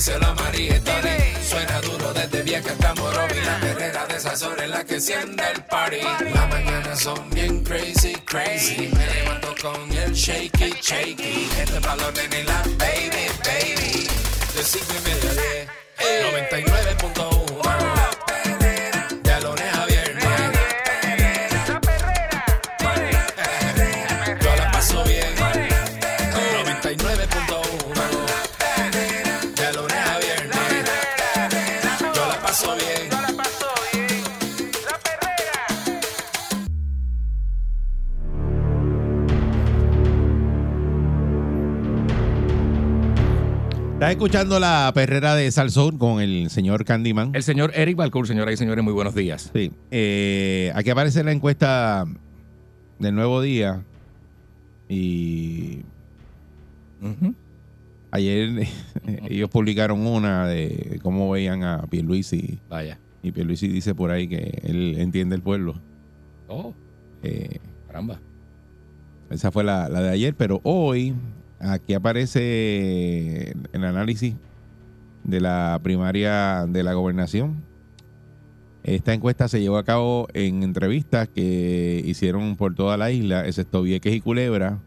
díselo a María. Suena duro desde vieja hasta Morovi. La perrera de esas horas que enciende el party. Las mañanas son bien crazy, crazy. Me levanto con el shaky, shaky. Este balón en la baby, baby. De cinco y media diez. 99.1 Estás escuchando la perrera de Salsoul con el señor Candyman. El señor Eric Balcour, señoras y señores, muy buenos días. Sí. Eh, aquí aparece la encuesta del nuevo día. Y ayer ellos publicaron una de cómo veían a Pierluisi. Vaya. Y Pierluisi dice por ahí que él entiende el pueblo. Oh, Eh, caramba. esa fue la, la de ayer, pero hoy aquí aparece el análisis de la primaria de la gobernación. Esta encuesta se llevó a cabo en entrevistas que hicieron por toda la isla, excepto Vieques y Culebra,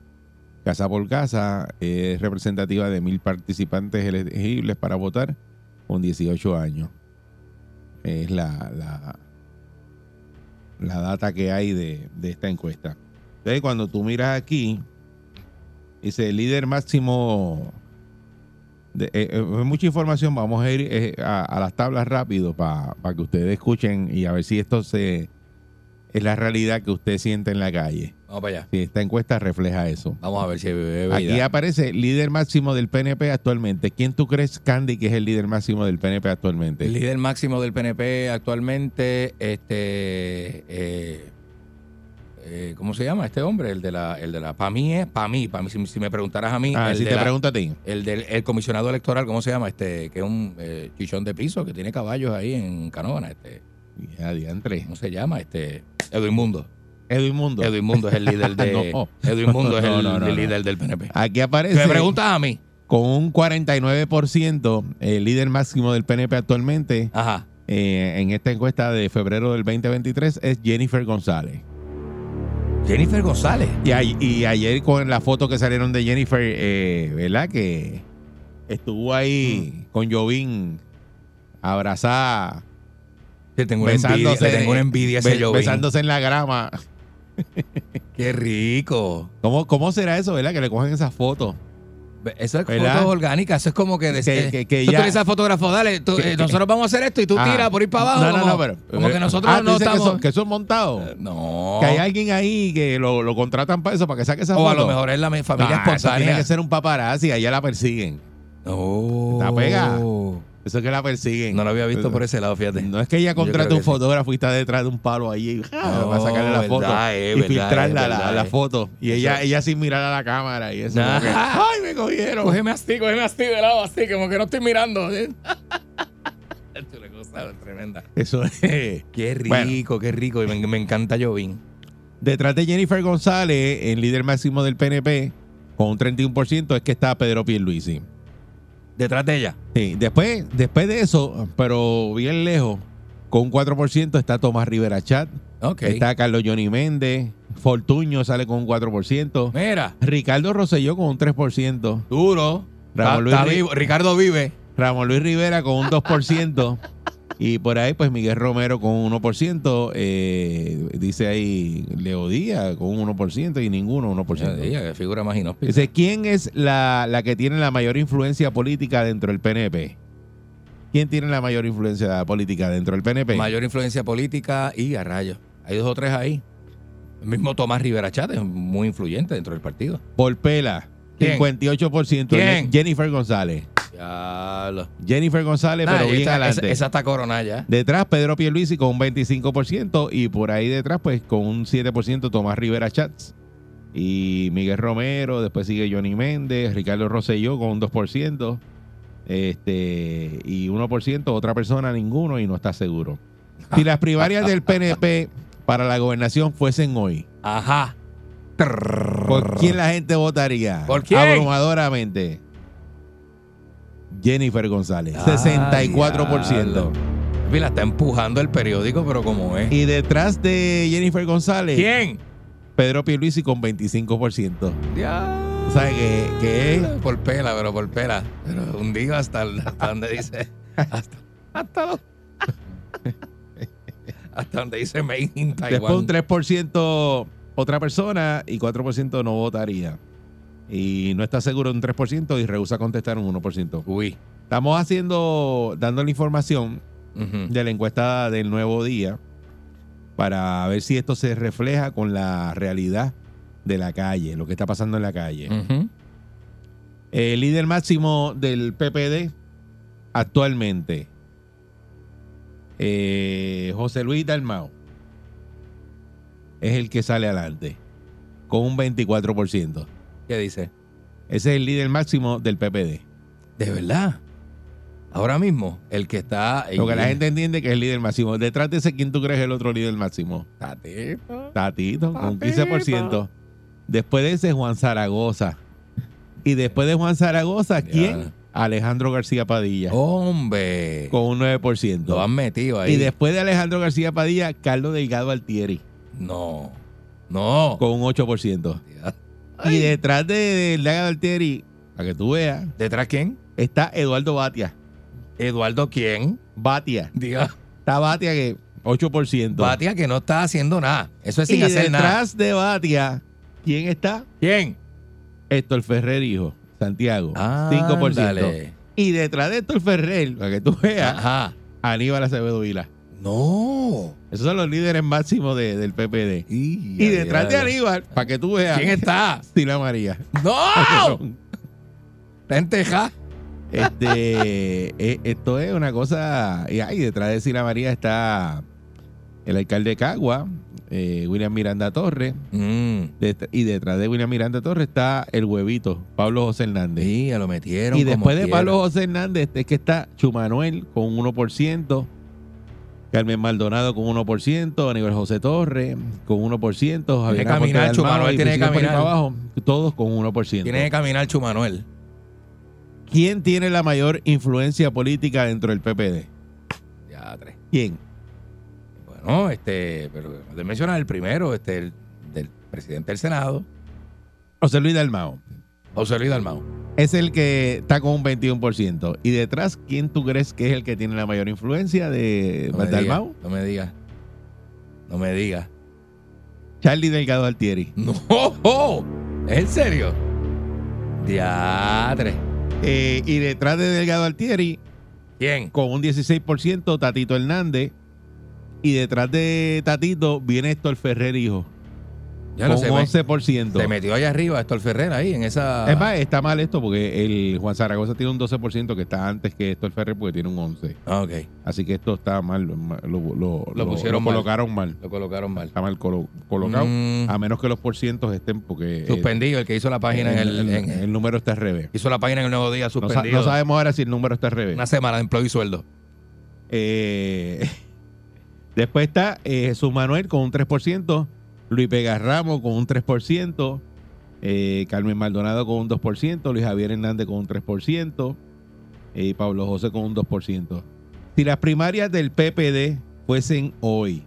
casa por casa. Es representativa de mil participantes elegibles para votar con 18 años. Es la, la, la data que hay de, de esta encuesta. Entonces, cuando tú miras aquí, dice el líder máximo. De, eh, eh, mucha información, vamos a ir eh, a, a las tablas rápido para que ustedes escuchen y a ver si esto se es la realidad que usted siente en la calle. Vamos para allá. Si esta encuesta refleja eso. Vamos a ver si Aquí aparece líder máximo del PNP actualmente. ¿Quién tú crees, Candy, que es el líder máximo del PNP actualmente? El líder máximo del PNP actualmente, este, eh, eh, ¿cómo se llama este hombre? El de la, el de la, para mí es, para mí, para mí, si, si me preguntaras a mí, Ah, el, si de te la- pregunto a ti. el del el comisionado electoral, ¿cómo se llama? Este, que es un eh, chichón de piso, que tiene caballos ahí en Canóvana, este, Ya, diantre. ¿cómo se llama? Este, Edwin Mundo. Edwin Mundo. Edwin Mundo es el líder de, No. Edwin Mundo es No, el, no, no, el líder del PNP. Aquí aparece. me preguntas a mí, con un 49%, el líder máximo del PNP actualmente, ajá, eh, en esta encuesta de febrero del 2023, es Jennifer González. Jennifer González. Y, y ayer con la foto que salieron de Jennifer, eh, ¿verdad? Que estuvo ahí con Jovín abrazada, Le tengo una envidia, le tengo una envidia ese be- Jovín. besándose en la grama. Qué rico. ¿Cómo, ¿Cómo será eso, verdad? Que le cogen esas fotos. Eso es ¿Verdad? fotos orgánicas, eso es como que... Que- eh, que- que tú ya- fotógrafo, dale, tú, eh, nosotros vamos a hacer esto y tú tiras por ir para abajo. No, no, como, no, pero. Como que nosotros Ah, no estamos... Que son, que son montados. Eh, no. Que hay alguien ahí que lo, lo contratan para eso, para que saque esa o a foto. lo mejor es la mi- familia Ah, eso espontánea. tiene que ser un paparazzi, allá la persiguen. No. Está pegada. Eso es que la persiguen. No lo había visto por ese lado, fíjate. No es que ella creo un sí. fotógrafo y está detrás de un palo ahí ah, No, para sacarle la foto verdad, eh, y verdad, filtrarla eh, la, la eh. foto. Y ella, ella sin mirar a la cámara y eso. Nah. como que, ¡Ay, me cogieron! Cógeme así, cógeme así de lado, así, como que no estoy mirando. Esto es una cosa tremenda. Eso es. Qué Bueno. rico, qué rico. Y me, me encanta Jovín. Detrás de Jennifer González, el líder máximo del PNP, con un 31%, es que está Pedro Pierluisi. Detrás de ella. Sí, después, después de eso, pero bien lejos, con un 4% está Tomás Rivera Chat, Ok. está Carlos Johnny Méndez, Fortuño sale con un 4%, Mira, Ricardo Rosselló con un 3%, duro. Ramón Está- Luis está Ri- vivo. Ricardo vive. Ramón Luis Rivera con un 2%, y por ahí pues Miguel Romero con un 1%, eh, dice ahí Leo Díaz con un 1% y ninguno 1%. Ella, que figura más. Dice, ¿quién es la, la que tiene la mayor influencia política dentro del PNP? ¿Quién tiene la mayor influencia política dentro del PNP? Mayor influencia política y a rayos. Hay dos o tres ahí. El mismo Tomás Rivera Chat es muy influyente dentro del partido. Por pela, ¿Quién? 58%. ¿Quién? Jennifer González. Jennifer González, Nah, pero bien esa, adelante. esa- esa está coronada ya. Detrás, Pedro Pierluisi con un 25% y por ahí detrás, pues con un 7% Tomás Rivera Chats y Miguel Romero, después sigue Johnny Méndez, Ricardo Rosselló con un 2%, este, y 1% otra persona, ninguno y no está seguro. Si las primarias del PNP para la gobernación fuesen hoy, Ajá. ¿por quién la gente votaría? ¿Por quién? Abrumadoramente. Jennifer González, Ah, 64%. diablo. Papi, La está empujando el periódico, pero como es. Y detrás de Jennifer González, ¿Quién? Pedro Pierluisi con 25%. Ya. O sea, que, que es Por pela, pero por pela. Pero hundido hasta, hasta donde dice. Hasta, hasta, lo- hasta donde dice Made in después un Taiwan. 3% otra persona y 4% no votaría. Y no está seguro de un 3% y rehúsa contestar un 1%. Uy. Estamos haciendo, dando la información de la encuesta del nuevo día para ver si esto se refleja con la realidad de la calle, lo que está pasando en la calle. El líder máximo del PPD actualmente, eh, José Luis Dalmao, es el que sale adelante con un 24%. ¿Qué dice? Ese es el líder máximo del PPD. De verdad. Ahora mismo, el que está. Lo que la gente entiende que es el líder máximo. Detrás de ese, ¿quién tú crees es el otro líder máximo? Tatito. Tatito, con un Tatito. 15%. Después de ese, Juan Zaragoza. Y después de Juan Zaragoza, ¿quién? Ya. Alejandro García Padilla, Hombre. con un 9%. Lo han metido ahí. Y después de Alejandro García Padilla, Carlos Delgado Altieri, No. No. con un 8%. Ya. Y detrás de Delgado Altieri, para que tú veas, ¿Detrás quién? está Eduardo Batia. Eduardo quién. Batia. Diga. Está Batia que 8%. Batia que no está haciendo nada. Eso es sin y hacer nada. detrás de Batia, ¿quién está? ¿Quién? Héctor Ferrer, hijo, Santiago, Ah, 5%. Ándale. Y detrás de Héctor Ferrer, para que tú veas, Ajá. Aníbal Acevedo Vila. No. Esos son los líderes máximos de- del PPD. Y, Y detrás de Aníbal, para que tú veas, ¿Quién está? Sila María. ¡No! Está en Texas. Este, eh, esto es una cosa. Y ahí detrás de Sila María está el alcalde de Cagua, eh, William Miranda Torres. Mm. Y detrás de William Miranda Torres está el huevito, Pablo José Hernández. Sí, ya lo metieron. y como después de. Pablo José Hernández es que está Chumanuel con un 1%, Carmen Maldonado con 1%, Aníbal José Torres con 1%, Javier que caminar, Chumanuel tiene que caminar. abajo, todos con 1%. Tiene que caminar Chumanuel. ¿Quién tiene la mayor influencia política dentro del PPD? Ya, tres. ¿Quién? Bueno, este, pero de mencionar el primero, este, el del presidente del Senado, José Luis Dalmao. José Luis Dalmau. Es el que está con un 21%. Y detrás, ¿quién tú crees que es el que tiene la mayor influencia de No diga, no me diga. No me diga. Charlie Delgado Altieri. No, ¿es en serio? Diatre. Eh, y detrás de Delgado Altieri, ¿Quién? con un 16%, Tatito Hernández. Y detrás de Tatito viene Héctor Ferrer, hijo. Ya no con sé. un me- 11%. Se metió allá arriba Héctor Ferrer ahí en esa. Es más, está mal esto porque el Juan Zaragoza tiene un 12% que está antes que Héctor Ferrer porque tiene un 11%. Ah, ok. Así que esto está mal. Lo, lo- Lo pusieron lo colocaron mal. Lo colocaron mal. Está mal colo- colocado. Mm. A menos que los porcientos estén porque... Suspendido, el que hizo la página en el. en- el número está al revés. hizo la página en el nuevo día No, suspendido. no sabemos ahora si el número está al revés. Una semana de empleo y sueldo. Eh, después está eh, Jesús Manuel con un 3%, Luis Vega Ramos con un 3%, eh, Carmen Maldonado con un 2%, Luis Javier Hernández con un 3% eh, y Pablo José con un 2%. Si las primarias del PPD fuesen hoy,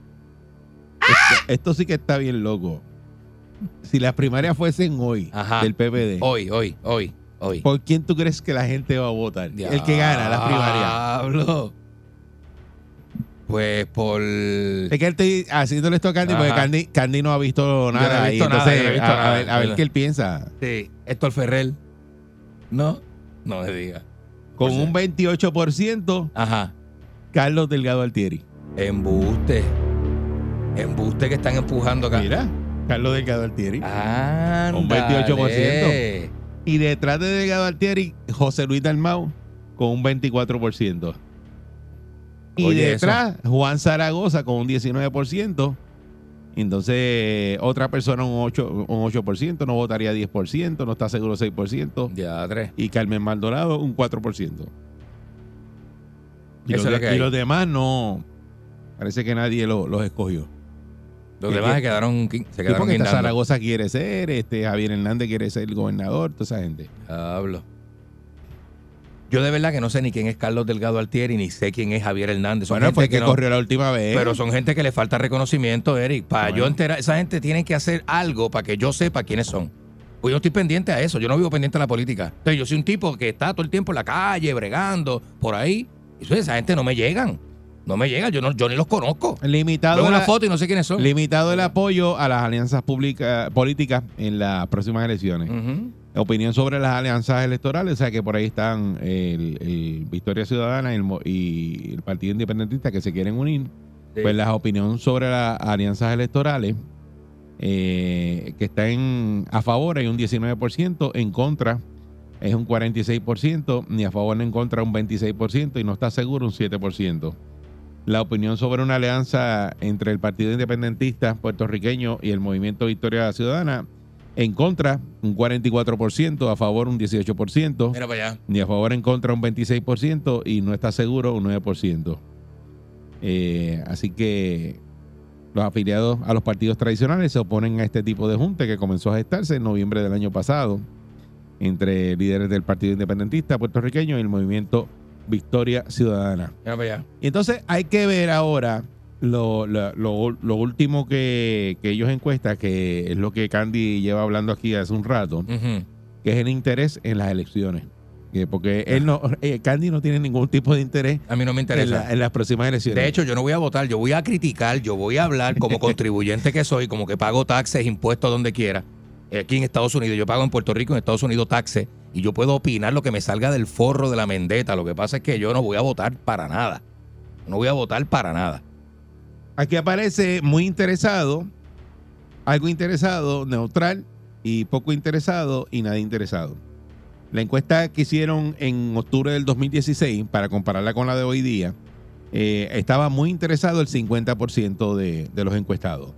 esto, esto sí que está bien loco. Si las primarias fuesen hoy Ajá. del PPD, Hoy, hoy, hoy, hoy. ¿por quién tú crees que la gente va a votar? El que gana las primarias. Pues por. Es que él estoy haciéndole esto a Candy porque. Candy, Candy no ha visto no nada. he y visto nada, entonces, yo no he visto a, ver, a ver ¿verdad? qué él piensa. Sí, Héctor Ferrer. No, no me diga. Con un 28%, Ajá. Carlos Delgado Altieri. Embuste. Embuste que están empujando acá. Mira, Carlos Delgado Altieri. Ah, Un 28%. Y detrás de Delgado Altieri, José Luis Dalmau con un 24%. Y Oye, detrás, Juan Zaragoza con un 19%. Entonces, otra persona un 8%, un 8% no votaría 10%, no está seguro 6%. Ya, tres. Y Carmen Maldonado un 4%. Y, Eso los, es lo que y los demás no. Parece que nadie lo- los escogió. Los ¿Qué- demás se quedaron, se Sí, quedaron porque esta guindando. Zaragoza quiere ser, este Javier Hernández quiere ser el gobernador, toda esa gente. Hablo. Yo de verdad que no sé ni quién es Carlos Delgado Altieri, ni sé quién es Javier Hernández. Son Bueno, gente fue el que no- corrió la última vez. Pero son gente que le falta reconocimiento, Eric. Para Bueno. yo enterar, esa gente tiene que hacer algo para que yo sepa quiénes son. Pues yo estoy pendiente a eso, yo no vivo pendiente a la política. Entonces yo soy un tipo que está todo el tiempo en la calle, bregando, por ahí. Y esa gente no me llegan. No me llegan, yo, no, yo ni los conozco. limitado, Veo una la- foto y no sé quiénes son. limitado el apoyo a las alianzas públicas políticas en las próximas elecciones. Ujú. Opinión sobre las alianzas electorales, o sea que por ahí están el, el Victoria Ciudadana y el, Mo- y el Partido Independentista que se quieren unir. Sí. Pues las opiniones sobre las alianzas electorales, eh, que están a favor hay un 19%, en contra es un 46%, ni a favor ni en contra un 26% y no está seguro un 7%. La opinión sobre una alianza entre el Partido Independentista puertorriqueño y el Movimiento Victoria Ciudadana, en contra un 44%, a favor un 18%, Mira para allá. ni a favor en contra un 26% y no está seguro un 9%. Eh, así que los afiliados a los partidos tradicionales se oponen a este tipo de junta que comenzó a gestarse en noviembre del año pasado entre líderes del Partido Independentista puertorriqueño y el movimiento Victoria Ciudadana. Mira para allá. Y entonces hay que ver ahora lo, lo- lo- lo último que, que ellos encuestan, que es lo que Candy lleva hablando aquí hace un rato, que es el interés en las elecciones. Que porque él no, eh, Candy no tiene ningún tipo de interés A mí no me en, interesa. la- en las próximas elecciones. De hecho, yo no voy a votar, yo voy a criticar, yo voy a hablar como contribuyente que soy, como que pago taxes, impuestos donde quiera. Aquí en Estados Unidos, yo pago en Puerto Rico, en Estados Unidos taxes, y yo puedo opinar lo que me salga del forro de la mendeta. Lo que pasa es que yo no voy a votar para nada. No voy a votar para nada. Aquí aparece muy interesado, algo interesado, neutral y poco interesado y nada interesado. La encuesta que hicieron en octubre del 2016, para compararla con la de hoy día, eh, estaba muy interesado el 50% de, de los encuestados.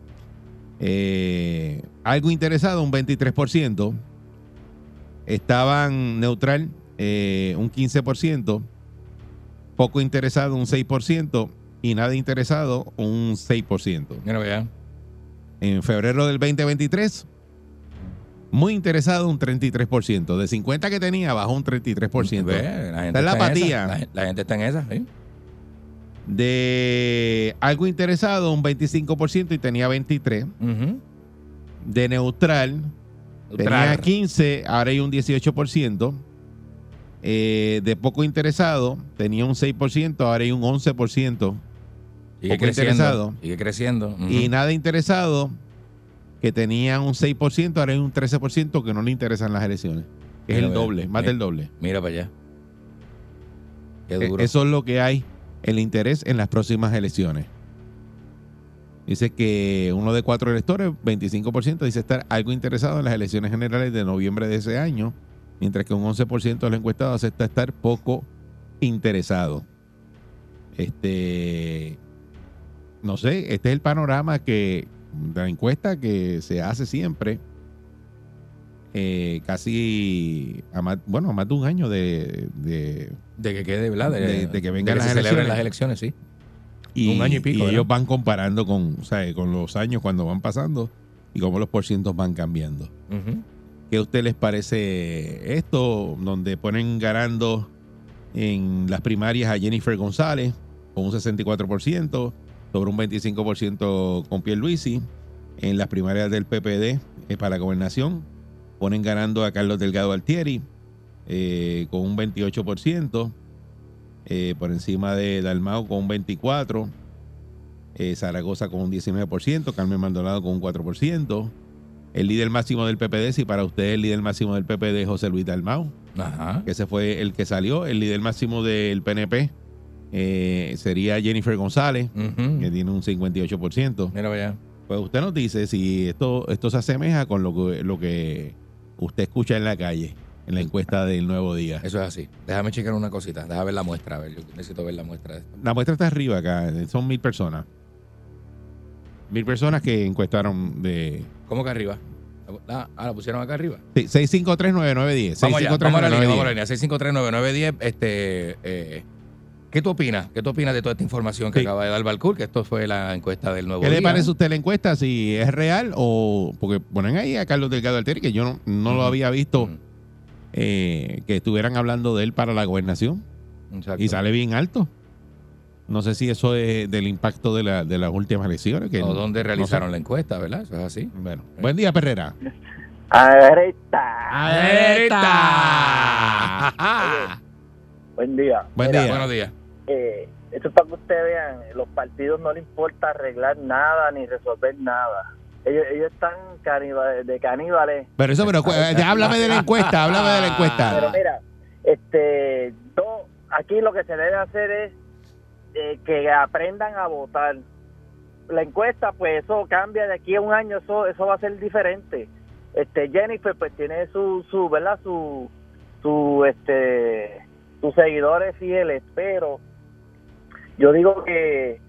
Eh, algo interesado, un 23%. Estaban neutral, eh, un 15%. Poco interesado, un 6%. Y nada interesado, un 6%. Mira, vea. En febrero del 2023, muy interesado, un 33%. De 50 que tenía, bajó un 33%. Ve, la gente Está en la apatía. La, la gente está en esa, ¿sí? De algo interesado, un 25% y tenía 23. Ujú. De neutral, tenía Neutral. 15, ahora hay un 18%. Eh, de poco interesado, tenía un 6%, ahora hay un 11%. Sigue creciendo. interesado. Sigue creciendo. Y nada interesado, que tenía un 6%, ahora hay un 13% que no le interesan las elecciones. Es Mira, el doble, más mira. del doble. Mira para allá. Qué Eh, duro. Eso es lo que hay, el interés en las próximas elecciones. Dice que uno de cuatro electores, 25%, dice estar algo interesado en las elecciones generales de noviembre de ese año, mientras que un 11% de los encuestados acepta estar poco interesado. Este, no sé, este es el panorama que de la encuesta que se hace siempre, eh, casi a más, bueno, a más de un año de- de de que quede, ¿verdad? De, de- de que vengan las se elecciones. las elecciones, sí. Y, Un año y pico, y ellos van comparando con, o sea, con los años cuando van pasando y cómo los porcientos van cambiando. ¿Qué a usted les parece esto? Donde ponen ganando en las primarias a Jennifer González con un 64%, sobre un 25% con Pierluisi. En las primarias del PPD eh, para la gobernación ponen ganando a Carlos Delgado Altieri eh, con un 28%, eh, por encima de Dalmao con un 24%, eh, Zaragoza con un 19%, Carmen Maldonado con un 4%. El líder máximo del PPD, si para usted el líder máximo del PPD es José Luis Dalmau, Ajá. que ese fue el que salió. El líder máximo del PNP eh, sería Jennifer González, que tiene un 58%. Mira allá. Pues usted nos dice si esto, esto se asemeja con lo que, lo que usted escucha en la calle. en la encuesta del nuevo día. Eso es así. Déjame checar una cosita. Déjame ver la muestra. A ver, yo necesito ver la muestra de esto. La muestra está arriba acá, son mil personas. Mil personas que encuestaron de ¿Cómo que arriba? Ah, ah, la pusieron acá arriba. sí, 6539910. Vamos vamos a la línea, vamos a la 6539910. línea. 6539910. Este, eh, ¿Qué tú opinas? ¿Qué tú opinas de toda esta información que Sí. acaba de dar Balcour? Que esto fue la encuesta del nuevo ¿Qué le parece a usted la encuesta? Si es real o. Porque ponen ahí a Carlos Delgado Alteri, que yo no, no lo había visto eh, que estuvieran hablando de él para la gobernación. Exacto. Y sale bien alto. No sé si eso es del impacto de, la- de las últimas elecciones. Que o dónde no realizaron sé. la encuesta, ¿verdad? Eso es así. Bueno, buen día, Perrera. Alerta. Buen día. Buen Mira, día. Buenos días. Eh, esto es para que ustedes vean, los partidos no les importa arreglar nada ni resolver nada. Ellos, ellos están caníbales, de caníbales. Pero eso, pero eh, háblame de la encuesta, háblame de la Pero encuesta. mira, este, yo- aquí lo que se debe hacer es eh, que aprendan a votar. La encuesta, pues eso cambia de aquí a un año, eso, eso va a ser diferente. Este, Jennifer, pues tiene su, su, ¿verdad? Su, su, este, sus seguidores fieles, pero yo digo que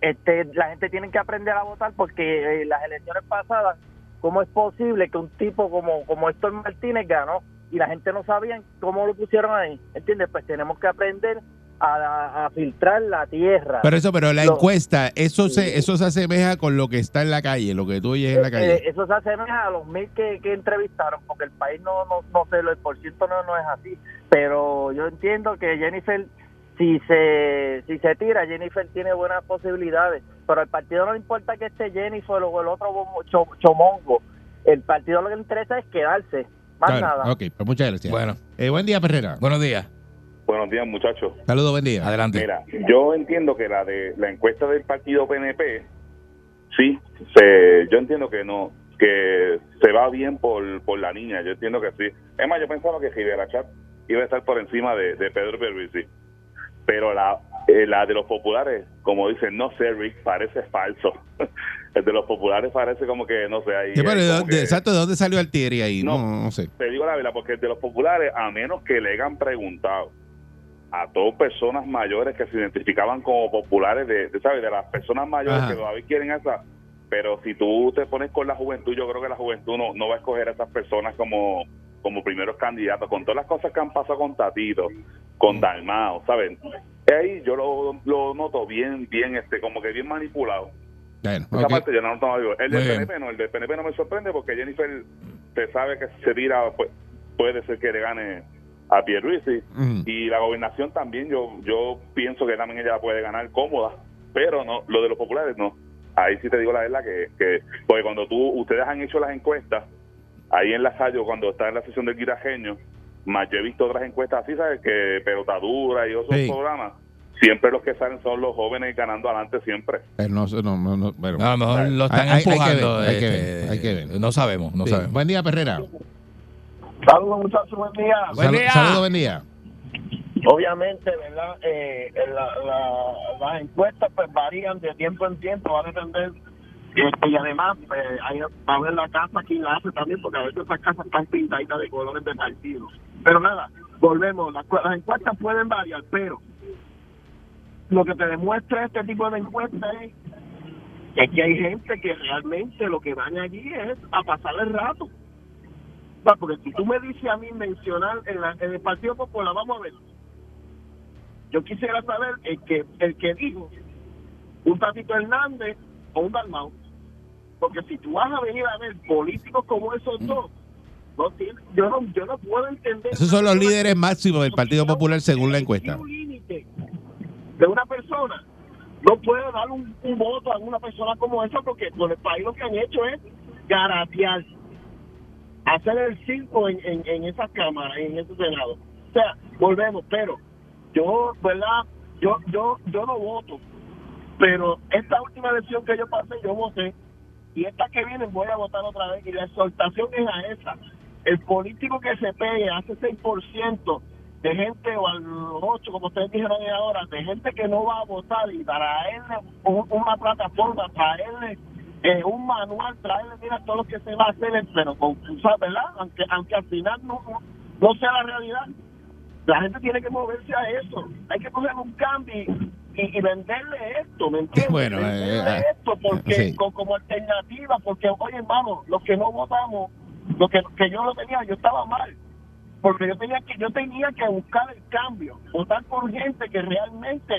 este, la gente tiene que aprender a votar porque eh, las elecciones pasadas, ¿cómo es posible que un tipo como, como Héctor Martínez ganó y la gente no sabía cómo lo pusieron ahí? ¿Entiendes? Pues tenemos que aprender a, a- a filtrar la tierra. Pero eso, pero la encuesta, eso se, eso se asemeja con lo que está en la calle, lo que tú oyes en la Eh, calle. eh, eso se asemeja a los mil que, que entrevistaron, porque el país no, no, no sé, el por ciento no, no es así. Pero yo entiendo que Jennifer, si se, si se tira, Jennifer tiene buenas posibilidades. Pero al partido no le importa que esté Jennifer o el otro chomongo. El partido lo que le interesa es quedarse, más Claro, nada. Ok, pues muchas gracias. Bueno, Eh, buen día, Perrera. buenos días. Buenos días, muchachos. Saludos, buen día. Adelante. Mira, yo entiendo que la de la encuesta del partido PNP, sí, se, yo entiendo que no, que se va bien por, por la niña, yo entiendo que sí. Es más, yo pensaba que Rivera Chat iba a estar por encima de, de Pedro Pierluisi. Pero la, eh, la de los populares, como dicen, no sé, Rick, parece falso. El de los populares parece como que, no sé, ahí... Sí, pero ¿de como dónde- que- exacto, ¿de dónde salió Altieri ahí? No, No. no sé. te digo la verdad, porque de los populares, a menos que le hayan preguntado a todas personas mayores que se identificaban como populares, de, de, ¿sabes? De las personas mayores Ajá. que todavía quieren esa. Pero si tú te pones con la juventud, yo creo que la juventud no, no va a escoger a esas personas como, como primeros candidatos, con todas las cosas que han pasado con Tatito, con Dalmao, ¿saben? Ahí yo lo, lo noto bien, bien, este, como que bien manipulado. Bueno, Esa ok. parte yo no. El del. PNP no, el del PNP no me sorprende porque Jennifer se sabe que si se tira, pues, puede ser que le gane a Pierluisi. Ujú. Y la gobernación también, yo yo pienso que también ella la puede ganar cómoda, pero no lo de los populares no. Ahí sí te digo la verdad que, que porque cuando tú ustedes han hecho las encuestas, ahí en la radio, cuando está en la sesión del guirajeño, más yo he visto otras encuestas así, ¿sabes? Que pelotadura y otros Sí. programas, siempre los que salen son los jóvenes ganando adelante siempre. Pero no, no, no, no, bueno. A lo mejor lo están Hay- hay- hay que empujando. ver, hay que este, ver, hay que ver. No sabemos, no Sí. sabemos. Buen día, Perrera. Saludos muchachos, buen día. Buen Sal- día. Saludos, buen día. Obviamente, ¿verdad? Eh, la- la- las encuestas pues varían de tiempo en tiempo, va a depender. Este, y además, va a ver la casa quién la hace también, porque a veces esas casas están pintaditas de colores de partido. Pero nada, volvemos. Las, las encuestas pueden variar, pero lo que te demuestra este tipo de encuestas es que aquí hay gente que realmente lo que van allí es a pasar el rato. Porque si tú me dices a mí mencionar en, la- en el Partido Popular, vamos a ver. Yo quisiera saber el que el que dijo un Tatito Hernández o un Dalmau. Porque si tú vas a venir a ver políticos como esos dos, no tiene- yo, no, yo no puedo entender. Esos son los líderes máximos del Partido Popular según la encuesta. Un límite de una persona. No puede dar un, un voto a una persona como esa porque con el país lo que han hecho es garatear, hacer el circo en, en, en esas cámaras, en ese senado. O sea, volvemos, pero yo, ¿verdad? Yo, yo, yo no voto, pero esta última elección que yo pasé, yo voté, y esta que viene voy a votar otra vez, y la exhortación es a esa. El político que se pegue hace 6% de gente, o al 8, como ustedes dijeron ahora, de gente que no va a votar y traerle un- una plataforma, traerle eh, un manual, traerle, mira, todo lo que se va a hacer, pero con, ¿sabes, ¿verdad? Aunque, aunque al final no, no sea la realidad. La gente tiene que moverse a eso. Hay que coger un cambio y, y- venderle esto, ¿me entiendes? Bueno, eh, venderle eh, esto porque sí. como alternativa, porque, oye, hermano, los que no votamos, lo que, que yo lo tenía, yo estaba mal. Porque yo tenía que yo tenía que buscar el cambio, votar por gente que realmente,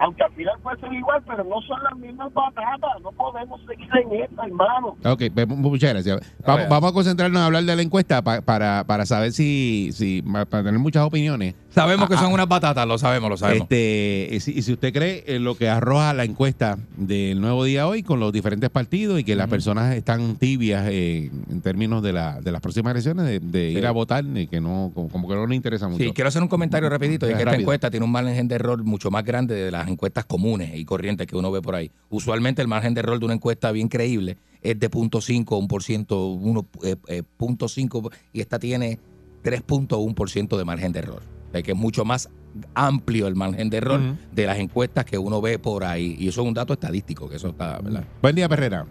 aunque al final puede ser igual, pero no son las mismas batatas, no podemos seguir en esta, hermano. Ok, pues, muchas gracias. Vamos, ver. vamos a concentrarnos a hablar de la encuesta pa- para, para saber si, si, para tener muchas opiniones. Sabemos que Ah, son ah. unas batatas, lo sabemos, lo sabemos. Este, y si, y si usted cree en lo que arroja la encuesta del nuevo día hoy con los diferentes partidos y que las personas están tibias eh, en términos de, la, de las próximas elecciones, de, de ir a votar, y que no, como, como que no le interesa mucho. Sí, quiero hacer un comentario rapidito. Y es que esta Rápido. encuesta tiene un margen de error mucho más grande de las encuestas comunes y corrientes que uno ve por ahí. Usualmente el margen de error de una encuesta bien creíble es de 0.5, 1%, 1, eh, eh, 0.5 y esta tiene 3.1% de margen de error. Sea, que es mucho más amplio el margen de error de las encuestas que uno ve por ahí. Y eso es un dato estadístico, que eso está, ¿verdad? Buen día, Perrera.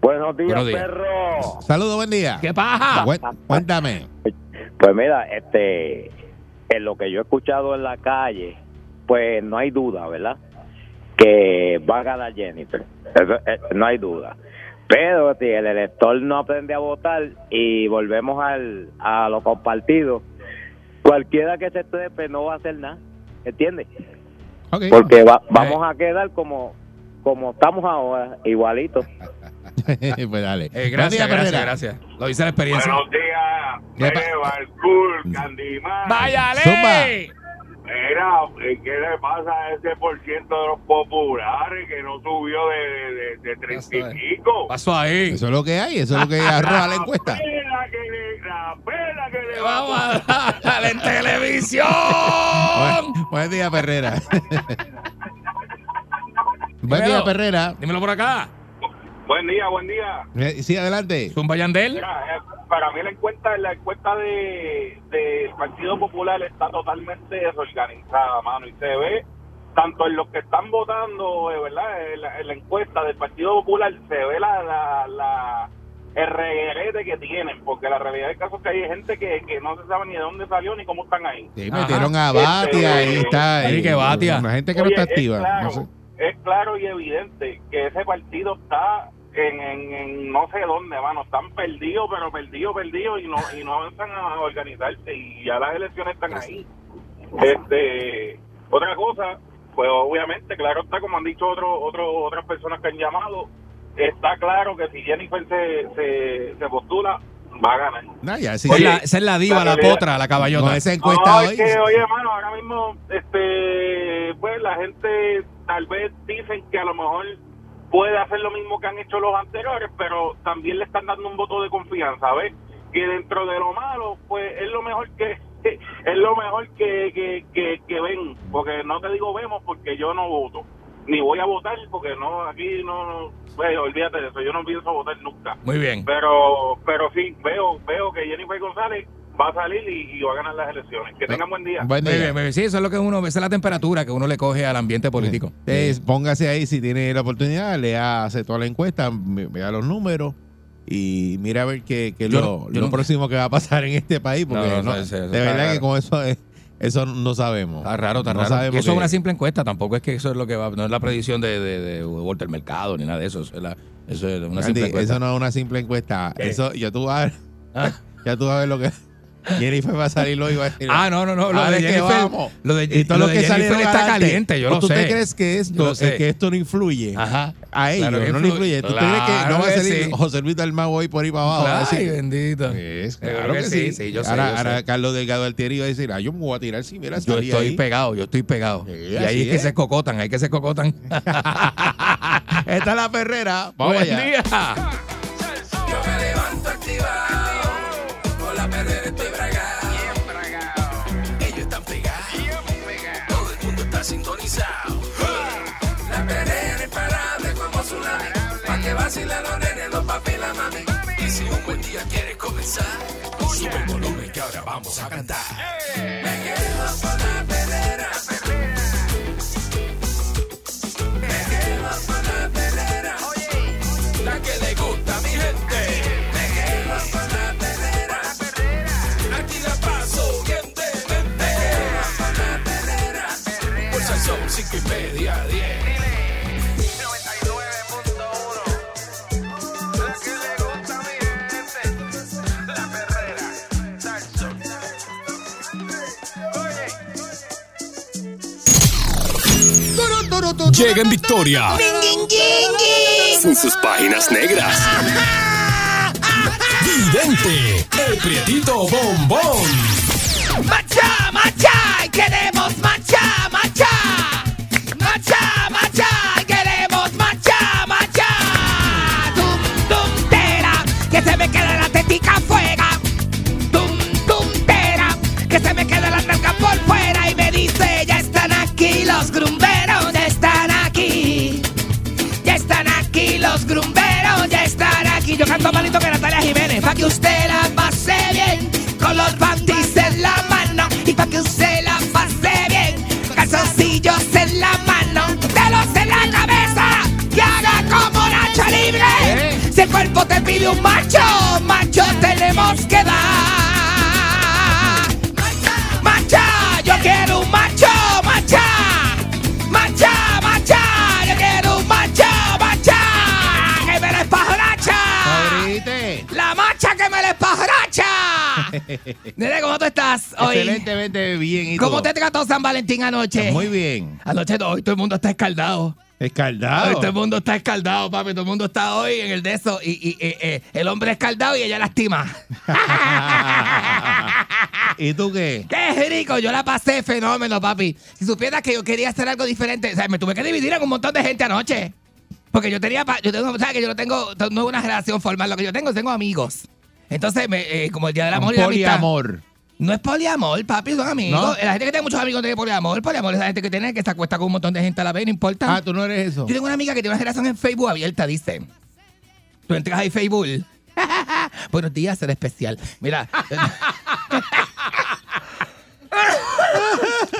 Buenos días, Buenos días. perro. Saludos, buen día. ¿Qué? Cué- Cuéntame. Pues mira, este, en lo que yo he escuchado en la calle, pues no hay duda, ¿verdad? Que va a ganar Jennifer. Eso, eh, no hay duda. Pero si el elector no aprende a votar y volvemos al, a lo compartido, cualquiera que se trepe no va a hacer nada, ¿entiendes? Porque va- vamos a quedar como como estamos ahora, igualitos. pues dale. Eh, gracias, gracias, gracias. Lo dice la experiencia. Buenos días, ¿Qué pa- Beba, el cool, Candyman. ¡Váyale! Zumba. Mira, ¿qué le pasa a ese por ciento de los populares que no subió de, de, de treinta y pico? Pasó ahí. Eso es lo que hay, eso es lo que arroja la encuesta. pena que le, la pena que le Vamos a darle Buen, buen día, Perrera. buen día. Perrera. Dímelo por acá. Buen día, buen día. Eh, Sí, adelante. Zumba Yandel. Mira, eh, para mí la encuesta, la encuesta de del Partido Popular está totalmente desorganizada, mano, y se ve tanto en los que están votando, eh, ¿verdad? En la, en la encuesta del Partido Popular se ve la, la, la el reguerete que tienen, porque la realidad del caso es que hay gente que, que no se sabe ni de dónde salió ni cómo están ahí. Sí, metieron a Batia, ahí está. Sí, eh, que Batia. Una gente que no está activa. Es claro, no sé. es claro y evidente que ese partido está en, en, en no sé dónde, mano. Están perdidos, pero perdidos, perdidos y no, y no avanzan a organizarse y ya las elecciones están ahí. Este, otra cosa, pues obviamente, claro está, como han dicho otros otros otras personas que han llamado, está claro que si Jennifer se, se, se postula, va a ganar. No, ya, sí, Esa es la- esa es la diva, la la potra, la caballota. Con esa encuesta No, hoy. es que, oye, hermano, ahora mismo, este, pues la gente tal vez dicen que a lo mejor puede hacer lo mismo que han hecho los anteriores, pero también le están dando un voto de confianza, ¿ves? Que dentro de lo malo, pues es lo mejor que es lo mejor que, que, que, que ven, porque no te digo vemos porque yo no voto, ni voy a votar porque no, aquí no, pues, olvídate de eso, yo no pienso votar nunca. Muy bien. Pero, pero sí, veo, veo que Jennifer González va a salir y, y va a ganar las elecciones. Que tengan buen día. Buen Muy bien, muy bien. Sí, eso es lo que uno, esa es la temperatura que uno le coge al ambiente político. Eh, póngase ahí si tiene la oportunidad, le hace toda la encuesta, ve- vea los números y mira a ver qué, qué es Yo lo, yo lo no- próximo que va a pasar en este país, porque No, de verdad que con eso es- eso no sabemos. Está raro, está No raro. sabemos eso es una simple encuesta, tampoco es que eso es lo que va, no es la predicción de, de, de Walter Mercado ni nada de eso. Eso es, la- eso es una Andy, simple encuesta. eso no es una simple encuesta. ¿Qué? Eso ya tú vas, Ah. ya tú vas a ver lo que Jennifer va a salir hoy y va a decir. Ah, no, no, no. Lo de Jennifer, vamos. lo de, y todo lo lo de que Jennifer está caliente, yo ¿O lo ¿Tú sé. te crees que esto, sé. es que esto no influye Ajá. a ellos? Claro no le influye. ¿Tú crees que no va a Claro salir sí. José Luis Dalmau hoy por ahí para abajo? Ay, decir, bendito. Es, claro que que sí, sí. sí, yo sé, ahora, yo ahora sé. Carlos Delgado Altieri va a decir, ah, yo me voy a tirar si mira, Yo estoy ahí. pegado, yo estoy pegado. Y ahí así es que se cocotan, hay que se cocotan. Esta es la perrera. Vamos allá. Vacilan los nenes, los papi la mami. Y si un buen día quieres comenzar, sube el volumen que ahora vamos a cantar. Me quedo llega en victoria. Sin sus páginas negras. Vidente, el prietito bombón. ¡Macha, macha! ¡Queremos macha, macha! Pa' que usted la pase bien, con los panties en la mano, y pa' que usted la pase bien, con calzoncillos en la mano, pelos en la cabeza, y haga como Nacho Libre. Si el cuerpo te pide un macho, macho tenemos que Nene, ¿cómo tú estás hoy? Excelentemente bien. ¿y ¿Cómo te trató San Valentín anoche? Muy bien. Anoche no, hoy todo el mundo está escaldado. Hoy Escaldado. todo el mundo está escaldado, papi. Todo el mundo está hoy en el de eso. Y, y- y, eh, el hombre escaldado y ella lastima. ¿Y tú qué? ¡Qué rico! Yo la pasé fenómeno, papi. Si supieras que yo quería hacer algo diferente, o sea, me tuve que dividir en un montón de gente anoche. Porque yo tenía, yo tengo, ¿sabes que yo no tengo, no es una relación formal, lo que yo tengo, tengo amigos. Entonces, me, eh, como el día del amor y la amistad. poliamor. No es poliamor, papi, son amigos. ¿No? La gente que tiene muchos amigos tiene poliamor. Poliamor es la gente que tiene que se acuesta con un montón de gente a la vez, no importa. Ah, tú no eres eso. Yo tengo una amiga que tiene una relación en Facebook abierta, dice. Tú entras ahí Facebook. Buenos días, ser especial. Mira.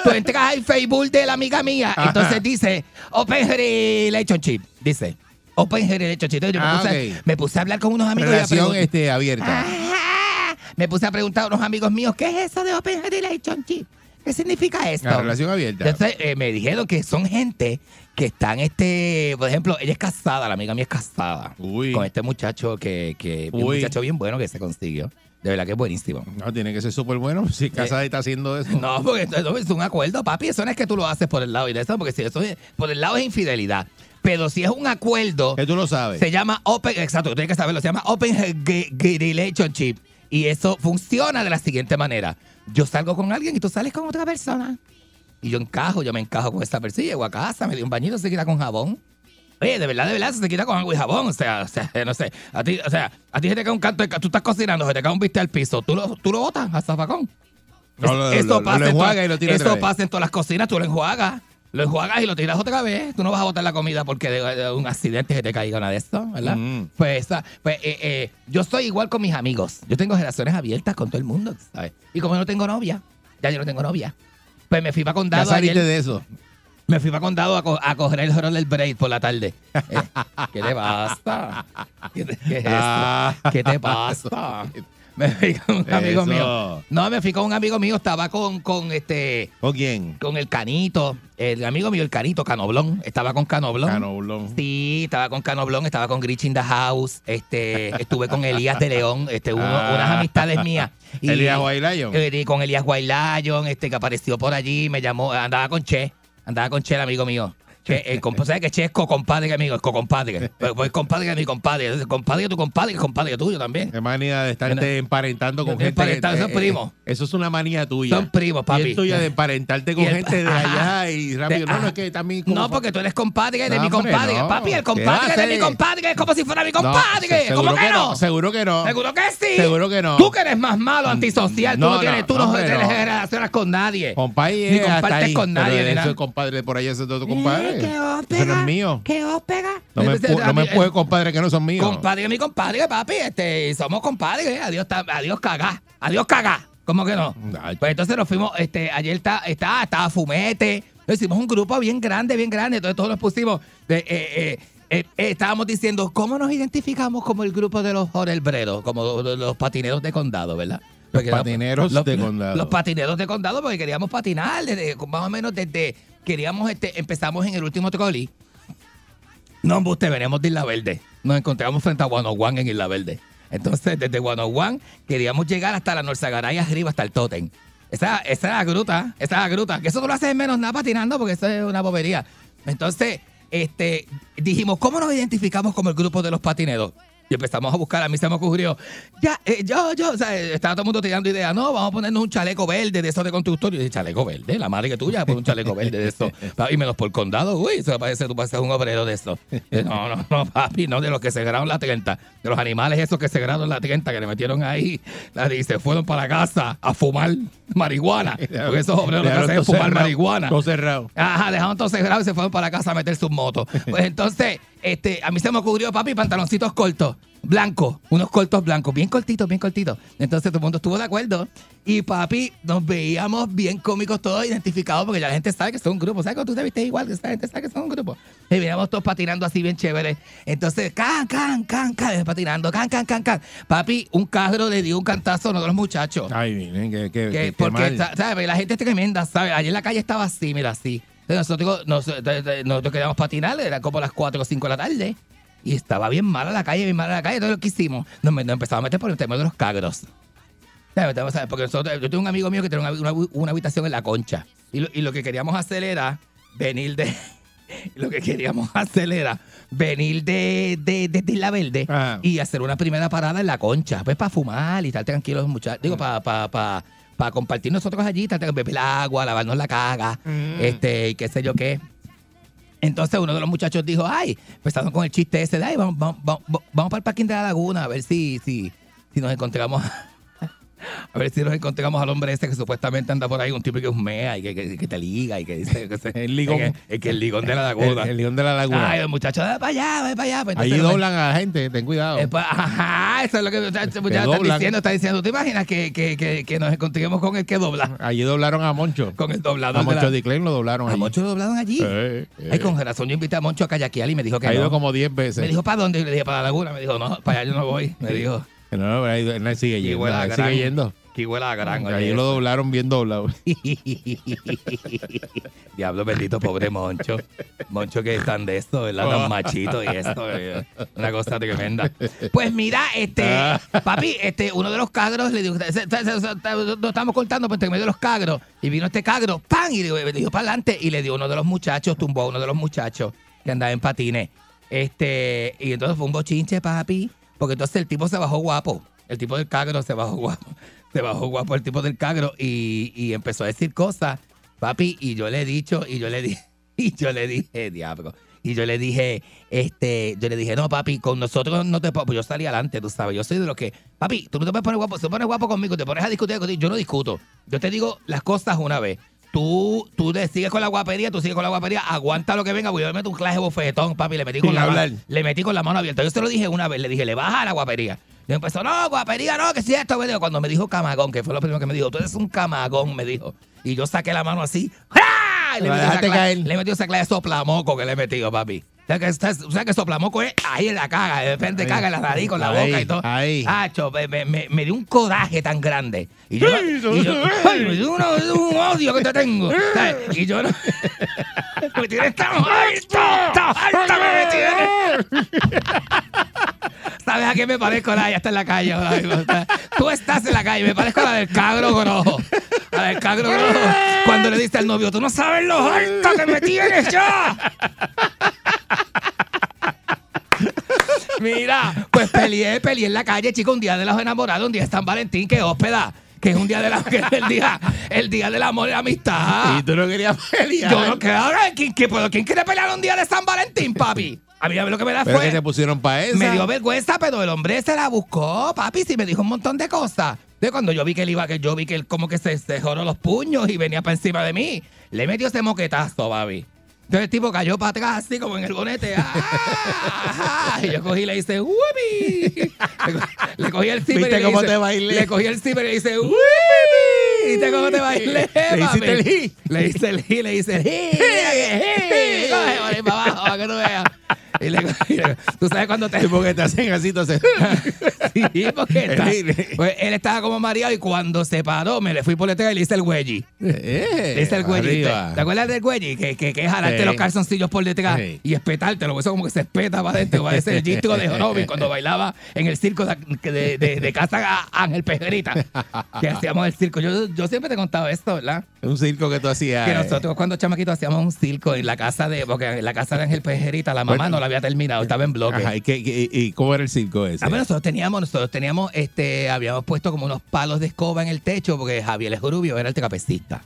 Tú entras ahí Facebook de la amiga mía. Entonces dice Open Relation Chip. Dice Open Relation Chip. Yo me, Ah, puse, me puse a hablar con unos amigos. Relación este, abierta. Ajá. Me puse a preguntar a unos amigos míos, ¿qué es eso de Open Relationship? ¿Qué significa esto? La relación abierta. Entonces eh, me dijeron que son gente que están, este, por ejemplo, ella es casada, la amiga mía es casada. Uy. Con este muchacho que, que un muchacho bien bueno que se consiguió. De verdad que es buenísimo. No, tiene que ser súper bueno. Si Casada está haciendo eso. Eh, No, porque esto- esto es un acuerdo, papi. Eso no es que tú lo haces por el lado y de eso, porque si eso es, por el lado es infidelidad. Pero si es un acuerdo, Que tú lo sabes. se llama Open, exacto, tú tienes que saberlo, se llama Open Relationship. Y eso funciona de la siguiente manera. Yo salgo con alguien y tú sales con otra persona. Y yo encajo, yo me encajo con esa persona. Llego a casa, me doy un bañito, se quita con jabón. Oye, de verdad, de verdad, se quita con agua y jabón. O sea, o sea, no sé. A ti, o sea, a ti se te cae un canto, tú estás cocinando, se te cae un viste al piso. Tú lo, tú lo botas al zafacón. No, lo- eso lo- lo pasa, en y lo otra eso pasa en todas las cocinas, tú lo enjuagas. Lo enjuagas y lo tiras otra vez. Tú no vas a botar la comida porque de, de un accidente se te caiga una de esto, ¿verdad? Mm. Pues, pues eh, eh, yo soy igual con mis amigos. Yo tengo relaciones abiertas con todo el mundo, ¿sabes? Y como no tengo novia, ya yo no tengo novia. Pues me fui para Ya condado saliste ayer. de eso. Me fui para condado a, co- a coger el roller break por la tarde. Eh, ¿Qué te pasa? ¿Qué, te- qué es? Ah. ¿Qué te pasa? Me fui con un amigo Eso. mío. No, me fui con un amigo mío. Estaba con, con este ¿Con quién? con el Canito, el amigo mío, el Canito, Canoblón, estaba con Canoblón. Canoblón. Sí, estaba con Canoblón, estaba con Grich in the House, este, estuve con Elías de León, este, uno- Ah. unas amistades mías. Elías Lion. eh, con Elías Lion, este, que apareció por allí, me llamó, andaba con Che, andaba con Che, el amigo mío. Che, compa- ¿sabes que Che es co-compadre amigo? Es co-compadre. Pues, pues compadre de mi compadre. Entonces, compadre de tu compadre, que es compadre tuyo también. Qué manía de estarte emparentando con gente. son eh, eh, primos. Eso es una manía tuya. Son primos, papi. Y es tuya de emparentarte con el- gente de Ajá. allá y rápido. De- no, no, es que también. No, porque tú eres compadre de No, mi compadre. no. Papi, el ¿Qué compadre de mi compadre es como si fuera mi compadre. se- ¿Cómo que no? Seguro que no. Seguro que sí. Seguro que no. Tú que eres más malo, antisocial. No, tú no, tienes, tú no, no. relaciones con nadie. Compadre Ni compartes con nadie. Eso es compadre por allá, ese es de tu compadre. Eh, ¿Qué Eso pega? no es mío. ¿Qué os pega? No me, no me eh, compadre que no son míos. Compadre, mi compadre, papi. Este, somos compadres. Adiós, ta- adiós, cagá. Adiós, cagá. ¿Cómo que no? Ay. Pues entonces nos fuimos, este, ayer está, está, estaba Fumete. Hicimos un grupo bien grande, bien grande. Entonces todos nos pusimos, de, eh, eh, eh, eh, estábamos diciendo, ¿cómo nos identificamos como el grupo de los orelbreros? Como los, los patineros de condado, ¿verdad? Porque patineros de condado. Los patineros de condado, porque queríamos patinar, desde, más o menos desde, queríamos, este, empezamos en el último trolley. No, usted venimos de Isla Verde. Nos encontramos frente a Guanajuan en Isla Verde. Entonces, desde Guanajuan queríamos llegar hasta la Norzagaray arriba, hasta el Totem. Esa, esa es la gruta, esa es la gruta. Que eso tú lo haces en menos nada patinando porque eso es una bobería. Entonces, este, dijimos, ¿cómo nos identificamos como el grupo de los patineros? Y empezamos a buscar, a mí se me ocurrió, ya, eh, yo, yo, o sea, estaba todo el mundo tirando ideas, no, vamos a ponernos un chaleco verde de esos de constructor. Y yo dije, chaleco verde, la madre que tuya, pon un chaleco verde de eso. Y menos por condado, uy, eso parece, tú pareces un obrero de eso. Y, No, no, no, papi, no, de los que se graron la 30, de los animales esos que se graron la 30, que le metieron ahí, y se fueron para casa a fumar marihuana. Porque esos obreros lo que hacen es fumar cerrado, marihuana. todo cerrado. Ajá, dejaron todo cerrado y se fueron para casa a meter sus motos. Pues entonces, este, a mí se me ocurrió, papi, pantaloncitos cortos, blancos, unos cortos blancos, bien cortitos, bien cortitos. Entonces todo el mundo estuvo de acuerdo. Y papi, nos veíamos bien cómicos todos identificados porque ya la gente sabe que son un grupo. ¿Sabes cuando tú te viste igual? Que esa gente sabe que son un grupo. Y veníamos todos patinando así bien chévere. Entonces, can, can, can, can, patinando, can, can, can, can. Papi, un carro le dio un cantazo a uno de los muchachos. Ay, miren, que, que, Que- que- que porque, mal. sa- ¿sabes? La gente es tremenda, ¿sabes? Ayer la calle estaba así, mira, así. Nosotros, nos- de- de- nosotros queríamos patinar, era como las 4 o 5 de la tarde. Y estaba bien mala la calle, bien mala la calle. Entonces lo que hicimos, nos, nos empezamos a meter por el tema de los cagros. Porque nosotros, yo tengo un amigo mío que tiene una, una- una habitación en la concha. Y lo, y lo que queríamos hacer era venir de. Lo que queríamos hacer era venir de, de, de Isla Verde Ah. y hacer una primera parada en la concha, pues para fumar y estar tranquilos, muchachos. Digo, para pa, pa, pa compartir nosotros allí, estar, beber el agua, lavarnos la caga, este, y qué sé yo qué. Entonces uno de los muchachos dijo, ay, empezaron con el chiste ese de, ay, vamos, vamos, vamos, vamos para el parking de la laguna a ver si, si, si nos encontramos. A ver si nos encontramos al hombre ese que supuestamente anda por ahí, un tipo que es un mea y que, que- que te liga y que dice que se- El ligón. es que el ligón de la el, laguna. el león de la laguna. Ay, el muchacho, ve para allá, ve para allá. Pues, Allí doblan a la gente, ten cuidado. ajá, eso es lo que ya, ya está diciendo, está diciendo. ¿Te imaginas que, que, que, que nos encontremos con el que dobla? Allí doblaron a Moncho. Con el doblador. A de Moncho la- Diclen lo doblaron ¿A allí. Moncho lo doblaron allí? Eh, eh. Ay, con razón, yo invité a Moncho a kayakear y me dijo que Ha ido no. como 10 veces. Me dijo, ¿para dónde? Y le dije, para la laguna. Me dijo, no, para allá yo no voy. Me dijo, no, no, ahí- él sigue yendo. él gran- sigue yendo. que huele a gran. Oye, lo doblaron bien doblado. Diablo bendito, pobre Moncho. Moncho que es tan de esto, ¿verdad? Tan machito y esto. eh, Una cosa tremenda. Pues mira, este, papi, este, uno de los cagros le dijo, nos estamos cortando por entre medio de los cagros. Y vino este cagro, ¡pam! Y le dio para adelante y le dio uno de los muchachos, tumbó a uno de los muchachos que andaba en patines. Este, y entonces fue un bochinche, papi. Porque entonces el tipo se bajó guapo. El tipo del cagro se bajó guapo. Se bajó guapo el tipo del cagro y, y empezó a decir cosas, papi. Y yo le he dicho, y yo le dije, y yo le dije, diablo. Y yo le dije, este, yo le dije, no, papi, con nosotros no te puedo. Pues yo salí adelante, tú sabes. Yo soy de los que, papi, tú no te puedes poner guapo. Te pones guapo conmigo, te pones a discutir contigo. Yo no discuto. Yo te digo las cosas una vez. Tú, tú le sigues con la guapería, tú sigues con la guapería, aguanta lo que venga, voy a meter un clase bofetón, papi, le metí con Sin la hablar. le metí con la mano abierta. Yo se lo dije una vez, le dije, le baja la guapería. Y empezó, no, guapería, no, que si esto, me dijo, cuando me dijo camagón, que fue lo primero que me dijo, tú eres un camagón, me dijo. Y yo saqué la mano así, ¡ah! Y le metí esa dejaste cla- caer. le metí esa clase de soplamoco que le he metido, papi. Sea, que, o sea, que soplamoco es ahí en la caga, de repente Ahí. caga en la nariz con la Ahí, boca y todo. ahí. Acho, me, me, me- dio un coraje tan grande. Y yo, y yo- ay, me dio una- un odio que te tengo. ¿sabes? Y yo no. me tienes tan alto, tan alto que me tienes. ¿Sabes a qué me parezco? La, ya está en la calle. ahora mismo. Tú estás en la calle, me parezco a la del cagro grojo. A la del cagro grojo. Cuando le diste al novio, tú no sabes lo alto que me tienes ya. Mira, pues peleé, peleé en la calle, chico, un día de los enamorados, un día de San Valentín, que hóspeda, que es un día de la, que es el día, el día del amor y la amistad. Y tú no querías pelear. Yo no creo, ¿quién, quién, pero ¿quién quiere pelear un día de San Valentín, papi? A mí a ver lo que me da Pero fue. que te pusieron para eso. Me dio vergüenza, pero el hombre se la buscó, papi, sí me dijo un montón de cosas. De cuando yo vi que él iba, que yo vi que él como que se, se joró los puños y venía para encima de mí, le metió ese moquetazo, papi. Entonces el tipo cayó para atrás, así como en el bonete. ¡Ah! Y yo cogí y le hice, ¡Wupi! Le, co- le cogí el zipper. ¿Viste y le cómo hice- te bailé? Le cogí el zipper y le hice, ¡Wupi! ¿Viste cómo te bailé? Le hiciste papi? el hi. Le hice el hi, le hice el hi. Coge para abajo para que tú veas. Y le, tú sabes cuando te... Porque te hacen así, entonces. Sí, porque está- pues él estaba como mareado y cuando se paró me le fui por detrás y le hice el güey. Eh, Le hice el güey. ¿Te, te acuerdas del güey? Que, que, que es jalarte Sí. los calzoncillos por detrás Sí. y espetártelo. Eso como que se espeta para adentro. Parece el disco de Jorobin cuando bailaba en el circo de, de, de- de casa a Ángel Pejerita. Que hacíamos el circo. Yo, yo siempre te he contado esto, ¿verdad? Un circo que tú hacías. Que eh. nosotros cuando chamaquitos hacíamos un circo en la casa de, porque en la casa de Ángel Pejerita la mamá Bueno. no la había terminado, estaba en bloque. Ajá, ¿y, qué- qué- y cómo era el circo ese? Ah, nosotros teníamos, nosotros teníamos, este, habíamos puesto como unos palos de escoba en el techo porque Javier Esgrubio era el trapecista.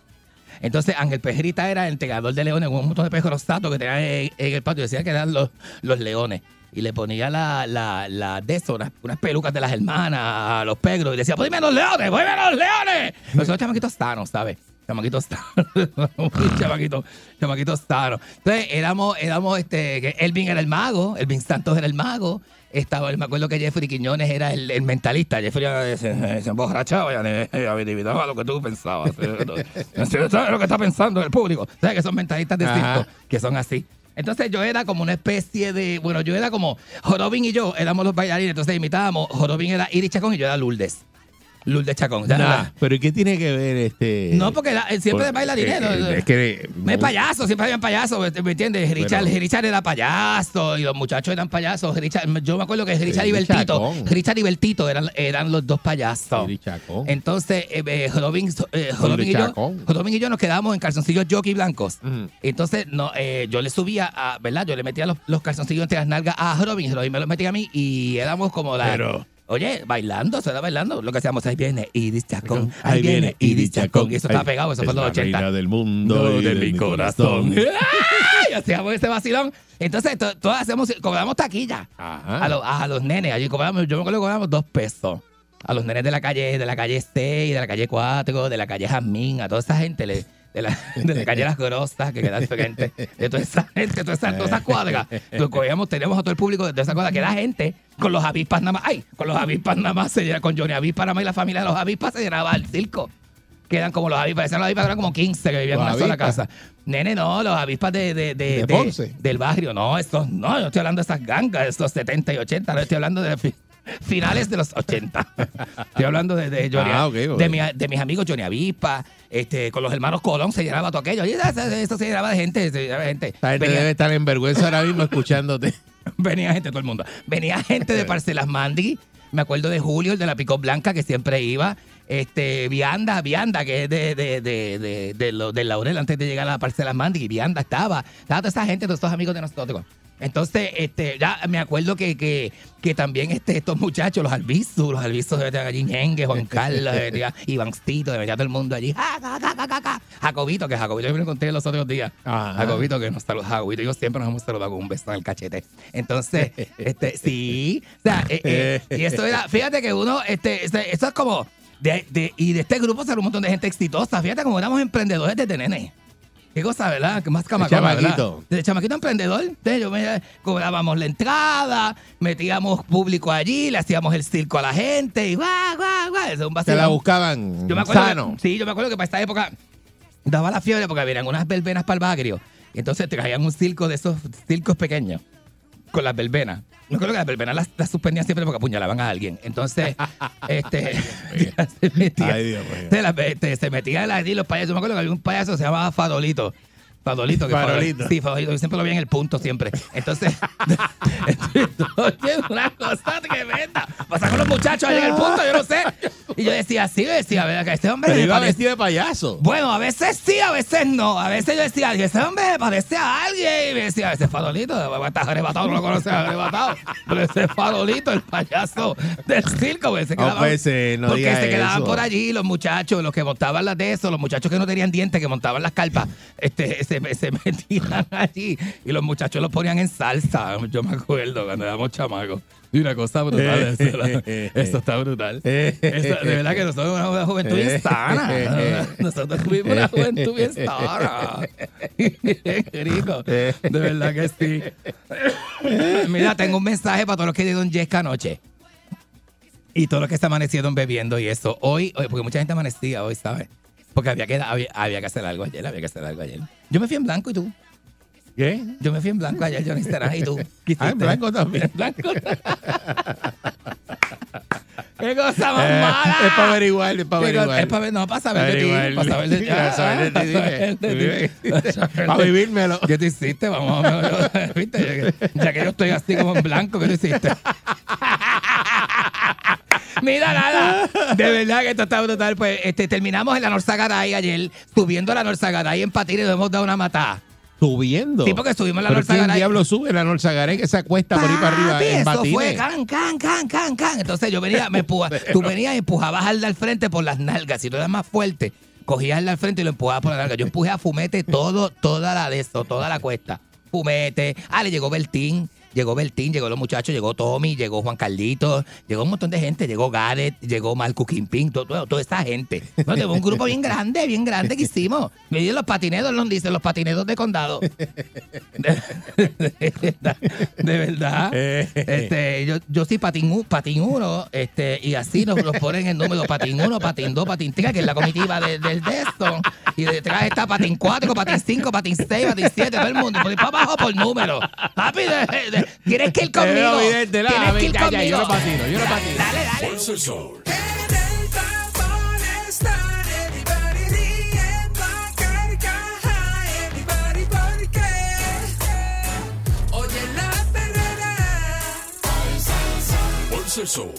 Entonces Ángel Pejerita era el entregador de leones, un montón de pejos rosatos que tenía en, en el patio, decía que eran los, los leones. Y le ponía la, la, la de eso, unas, unas pelucas de las hermanas a los pegros y decía, ¡Ponme los leones! ¡Ponme los leones! Nosotros chamaquitos sanos, ¿sabes? Chamaquitos sanos. chamaquitos, chamaquitos sanos. Entonces éramos, éramos este, que Elvin era el mago, Elvin Santos era el mago. Estaba, me acuerdo que Jeffrey Quiñones era el, el mentalista. Jeffrey se, se emborrachaba y adivinaba lo que tú pensabas. ¿Sabes lo que está pensando el público? ¿Sabes que son mentalistas de circo? Que son así. Entonces yo era como una especie de. Bueno, yo era como. Jorobin y yo éramos los bailarines. Entonces imitábamos. Jorobin era Iris Chacón y yo era Lourdes. Lourdes Chacón. O sea, Nah, pero ¿y qué tiene que ver este? No, porque la- él siempre por- bailarinero. eh, eh, es que No es payaso, siempre habían payasos, ¿me entiendes? Richard, Pero- Richard era payaso y los muchachos eran payasos. Richard, yo me acuerdo que Richard y Bertito, Chacón. Richard y Bertito eran, eran los dos payasos. Entonces, eh, eh, Jorobin, eh, Jorobin y yo. Jorobin y yo nos quedábamos en calzoncillos jockey blancos. Entonces, no, eh, yo le subía, a, ¿verdad? Yo le metía los, los calzoncillos entre las nalgas a Jorobin, Jorobin me los metía a mí y éramos como la... Pero- Oye, bailando, se era bailando. Lo que hacíamos, ahí viene Iris Chacón, Ahí viene Iris Chacón. Y eso Ay, pegado, eso es fue en los la 80. reina del mundo No, y de, mi corazón. ¡Ay! Hacíamos ese vacilón. Entonces, to- todos hacemos, cobramos taquilla Ajá. a, los, a los nenes. Allí cobramos, yo me acuerdo que cobramos dos pesos. A los nenes de la calle, de la calle 6, de la calle 4, de la calle Jazmín, a toda esa gente, le- de, la, de la calle Las Grosas, que queda frente, de toda esa gente, toda esa. Entonces, cogíamos, teníamos a todo el público de esa cuadra, que era gente con los avispas nada más. ¡Ay! Con los avispas nada más, se llenaba- con Johnny Avispa nada más y la familia de los avispas se llenaba el circo. Que eran como los avispas, parecían los avispas, eran como 15 que vivían en ¿Los una sola casa. Nene, no, los avispas de, de, de, del barrio, no, estos, no, yo estoy hablando de esas gangas, estos 70 y 80, no estoy hablando de finales de los 80. Estoy hablando de, de, Johnny- Ah, de, mi- de mis amigos Johnny Avispa, este, con los hermanos Colón se llenaba todo aquello. Y eso, se llenaba de gente, se llenaba de gente. Esta gente Venía- debe estar en vergüenza ahora mismo escuchándote. Venía gente, todo el mundo. Venía gente de Parcelas Mandi. Me acuerdo de Julio, el de la Pico Blanca, que siempre iba. Este, Vianda, Vianda, que es de, de, de, de, de lo- del Laurel antes de llegar a Parcelas Mandi. Y Vianda estaba. Estaba toda esa gente, todos estos amigos de nosotros. Entonces, este, ya me acuerdo que, que, que también este, estos muchachos, los albizus, los albizus de allí, Ñengue, Juan Carlos, de Ivancito, de todo el mundo allí. Ja, ja, ja, ja, ja, ja. Jacobito, que Jacobito yo me lo conté los otros días. Ajá. Jacobito, que nos saludó, Jacobito yo siempre nos hemos saludado con un beso en el cachete. Entonces, este, sí, o sea, eh, eh, y esto era, fíjate que uno, este, este, eso es como, de, de- y de este grupo sale un montón de gente exitosa, fíjate como éramos emprendedores desde nene. Qué cosa, ¿verdad? Que más camacona, chamaquito. ¿verdad? Desde chamaquito emprendedor, entonces yo me, cobrábamos la entrada, metíamos público allí, le hacíamos el circo a la gente y guau, guau, guau, eso es un Se la buscaban Yo me acuerdo sano. que- sí, yo me acuerdo que para esta época daba la fiebre porque habían unas verbenas para el bagrio. Y entonces traían un circo de esos circos pequeños con las verbenas. Me acuerdo que las verbenas las, las suspendían siempre porque apuñalaban a alguien. Entonces, este, se metía, Ay, Dios mío. se, la- este, se los payasos. Yo me acuerdo que había un payaso que se llamaba Fadolito. Fadolito, que Farolito. Sí, Fadolito. Yo siempre lo veía en el punto, siempre. Entonces, oye, una cosa tremenda. Pasa con los muchachos allá en el punto, yo no sé. Y yo decía, sí, yo decía, ¿verdad? Que este hombre Pero iba parece- vestido de payaso. bueno, a veces sí, a veces no. A veces yo decía, ese hombre me parece a alguien. Y me decía, ese farolito, está arrebatado, no lo conoces, arrebatado. Pero ese farolito, el payaso del circo, pues, se No, quedaban, pues, eh, no porque se quedaban eso. por allí los muchachos, los que montaban las de eso, los muchachos que no tenían dientes, que montaban las carpas, este, se, se metían allí y los muchachos los ponían en salsa. Yo me acuerdo cuando éramos chamacos. Y una cosa brutal, eso, eso está brutal. Eso, de verdad que nosotros una, una juventud bien sana. Nosotros tuvimos una juventud bien sana. Qué rico. De verdad que sí. Mira, tengo un mensaje para todos los que dieron Yesca anoche. Y todos los que se amanecieron bebiendo y eso. Hoy, hoy, porque mucha gente amanecía hoy, ¿sabes? Porque había que, había, había que hacer algo ayer, había que hacer algo ayer. Yo me fui en blanco y tú. ¿Qué? Yo me fui en blanco ayer, Johnny Serán, y tú. ¿Qué Ah, en blanco también. En blanco. ¡Qué cosa más Eh, mala! es para averiguar, es para averiguar. Es para ver, no, para saber de ti. Para saber de ti. Para saber de ti, Ah, para vivírmelo. ¿Qué te hiciste? Vamos ver. ¿Viste? Ya que yo estoy así como en blanco, ¿qué te hiciste? Mira, nada. De verdad que esto está brutal. Pues este, terminamos en la Norzagaray ayer, subiendo a la Norzagaray en patines y nos hemos dado una matada. Subiendo. Sí, porque subimos la Norza ¿quién Garay. diablo sube la Norzagaré que se acuesta por ahí para arriba en eso batines? fue can, can, can, can, can. Entonces yo venía, me empuja, tú venías y empujabas al de al frente por las nalgas. Si tú eras más fuerte, cogías al de al frente y lo empujabas por las nalgas. Yo empujé a Fumete todo, toda la de esto, toda la cuesta. Fumete. Ah, le llegó Bertín. Llegó Bertín, llegó los muchachos, llegó Tommy, llegó Juan Carlitos, llegó un montón de gente, llegó Gareth, llegó Marco Kimping, todo, todo- toda esta gente. No, tenemos un grupo bien grande, bien grande que hicimos. Me dicen los patineros, nos dicen los patineros de condado. De, de verdad. De verdad. Este, yo, yo soy patín, patín uno, este, y así nos, nos ponen el número patín uno, patín dos, patín tres, que es la comitiva de- del de esto. Y detrás está patín cuatro, patín cinco, patín seis, patín siete, todo el mundo. Por para abajo por número. Papi, de- tienes que ir conmigo. veo evidente, la, Tienes que ir ya, ya, conmigo. yo no patino, yo no patino. Dale, dale. Pulsa el sol. Pulsa el sol.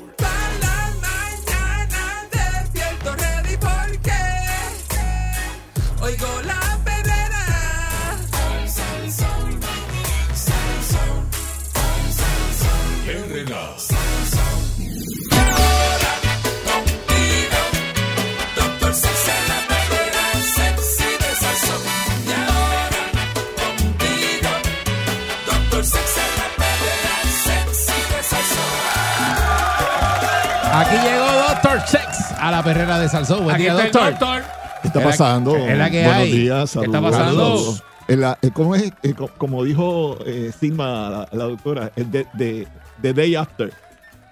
Aquí llegó Doctor Sex a la perrera de Salsón. Buen Aquí día, está el doctor. ¿Qué está pasando? es la que Buenos hay. días, ¿Qué está saludos. pasando? Saludos. En la- eh, ¿Cómo es? Eh, co- como dijo eh, Silma, la, la doctora, el de, de- the day after.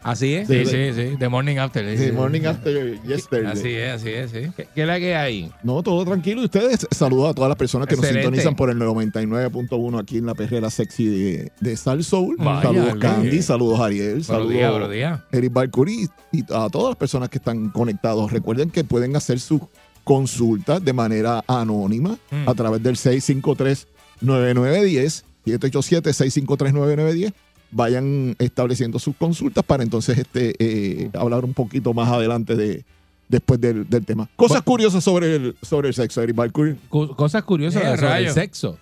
Así es. Sí, sí, sí. The morning after. sí, The sí. morning after yesterday. Así es, así es, sí. ¿Qué, qué es la que hay? No, todo tranquilo. Y ustedes, saludos a todas las personas que Excelente. nos sintonizan por el 99.1 aquí en la perrera sexy de, de Sal Soul. Vaya, saludos Ale. Candy, saludos Ariel, Buenos saludos días, buenos días. Eric Balcuri y a todas las personas que están conectados. Recuerden que pueden hacer sus consultas de manera anónima Mm. a través del 653-9910, 787-653-9910. Vayan estableciendo sus consultas para entonces este eh, hablar un poquito más adelante de después del, del tema. Cosas curiosas sobre el, sobre el sexo, Eric. Cu- cosas curiosas Eh, sobre el rayos. sexo.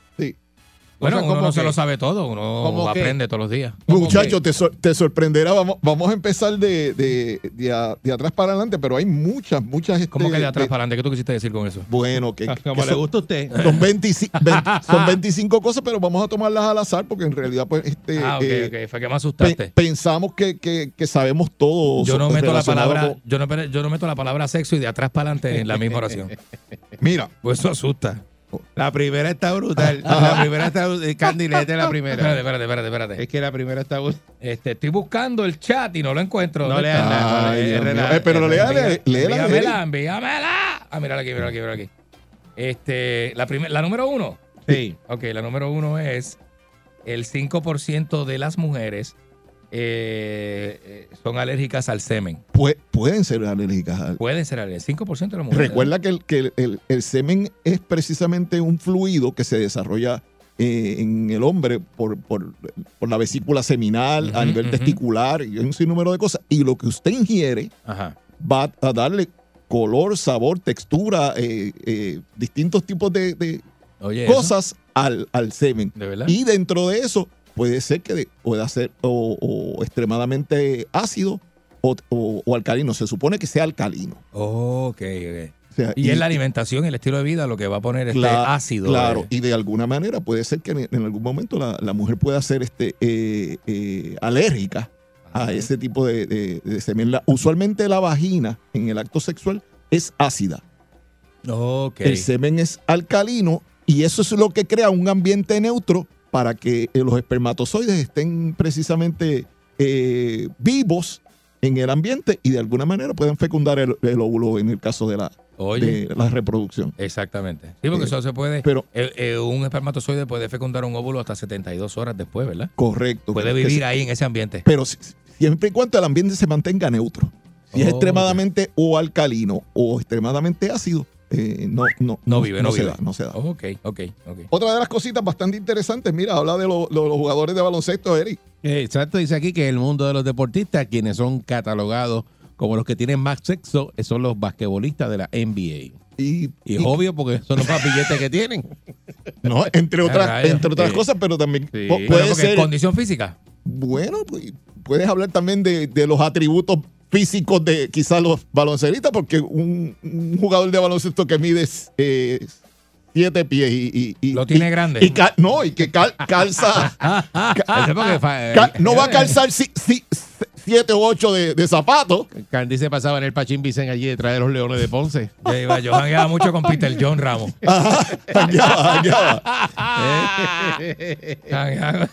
Bueno, uno como no se lo sabe todo, uno ¿Cómo aprende todos los días. ¿Cómo Muchachos, te, sor- te sorprenderá. Vamos, vamos a empezar de, de, de a- de atrás para adelante, pero hay muchas, muchas. ¿Cómo este, que de atrás de- para adelante? ¿Qué tú quisiste decir con eso? Bueno, que, que Como le son, gusta a usted. son 25, 20 son 25 cosas, pero vamos a tomarlas al azar porque en realidad, pues, este, ah, ok, eh, ok. Fue que me pe- asustaste. pensamos que, que- que sabemos todo. Yo no meto la palabra, con- yo no, yo no meto la palabra sexo y de atrás para adelante en la misma oración. Mira, Pues eso asusta. La primera está brutal. La primera está brutal. Candy, léete la Espérate, primera. espérate, espérate, espérate. Es que la primera está brutal. Este, estoy buscando el chat y no lo encuentro. No ¿Dónde leas está? nada. Ay, Dios mío. Eh, pero léala, léela. Envíamela, envíamela. Ah, mírala aquí, mírala aquí, mírala aquí. Este, la, primer- la número uno. Sí. Ok, la número uno es el 5% de las mujeres eh, eh, son alérgicas al semen. pu- pueden ser alérgicas. al- Pueden ser alérgicas. 5% de las mujeres. Recuerda que, el, que el, el- el semen es precisamente un fluido que se desarrolla eh, en el hombre por, por- por la vesícula seminal, a nivel testicular y un sinnúmero de cosas. Y lo que usted ingiere Ajá. va a darle color, sabor, textura, eh, distintos tipos de, de Oye, eso, cosas al, al semen. Y dentro de eso puede ser que pueda ser o, o extremadamente ácido o, o- o alcalino. Se supone que sea alcalino. Ok, ok. O sea, Y, es la alimentación y el estilo de vida lo que va a poner este ácido. Claro, eh. y de alguna manera puede ser que en, en algún momento la, la mujer pueda ser este, eh, eh, alérgica a ese tipo de, de- de semen. La- usualmente la vagina en el acto sexual es ácida. Ok. El semen es alcalino y eso es lo que crea un ambiente neutro para que eh, los espermatozoides estén precisamente eh, vivos en el ambiente y de alguna manera puedan fecundar el, el óvulo en el caso de la, Oye. de la reproducción. Exactamente. Sí, porque Eh, eso se puede. pero- eh, eh, un espermatozoide puede fecundar un óvulo hasta 72 horas después, ¿verdad? Correcto. Puede vivir se- ahí en ese ambiente. Pero si- siempre y cuando el ambiente se mantenga neutro. Si es Oh, extremadamente o alcalino o extremadamente ácido, eh, no, no, No vive, no se vive. da, no se da. Ok, ok, ok. Otra de las cositas bastante interesantes, mira, habla de, lo- de los jugadores de baloncesto, Eric. Eh, Exacto, dice aquí que el mundo de los deportistas, quienes son catalogados como los que tienen más sexo son los basquetbolistas de la NBA. Y, Y es obvio porque son los más billetes que tienen. no, entre otras, entre otras Sí. cosas, pero también Sí. puede ser. condición física. Bueno, pues, puedes hablar también de, de los atributos físicos de quizás los baloncelistas, porque un, un jugador de baloncesto que mide eh, siete pies y, y- y- Lo tiene y- grande. y cal- no, y que cal- calza. Ca- no va a eh, calzar si- si- siete o ocho de, de zapatos. Candy se pasaba en el Pachín Vicen allí detrás de los Leones de Ponce. Yo iba, yo jangueaba mucho con Peter John Ramos. Ajá, jangueaba, jangueaba. Jangueaba.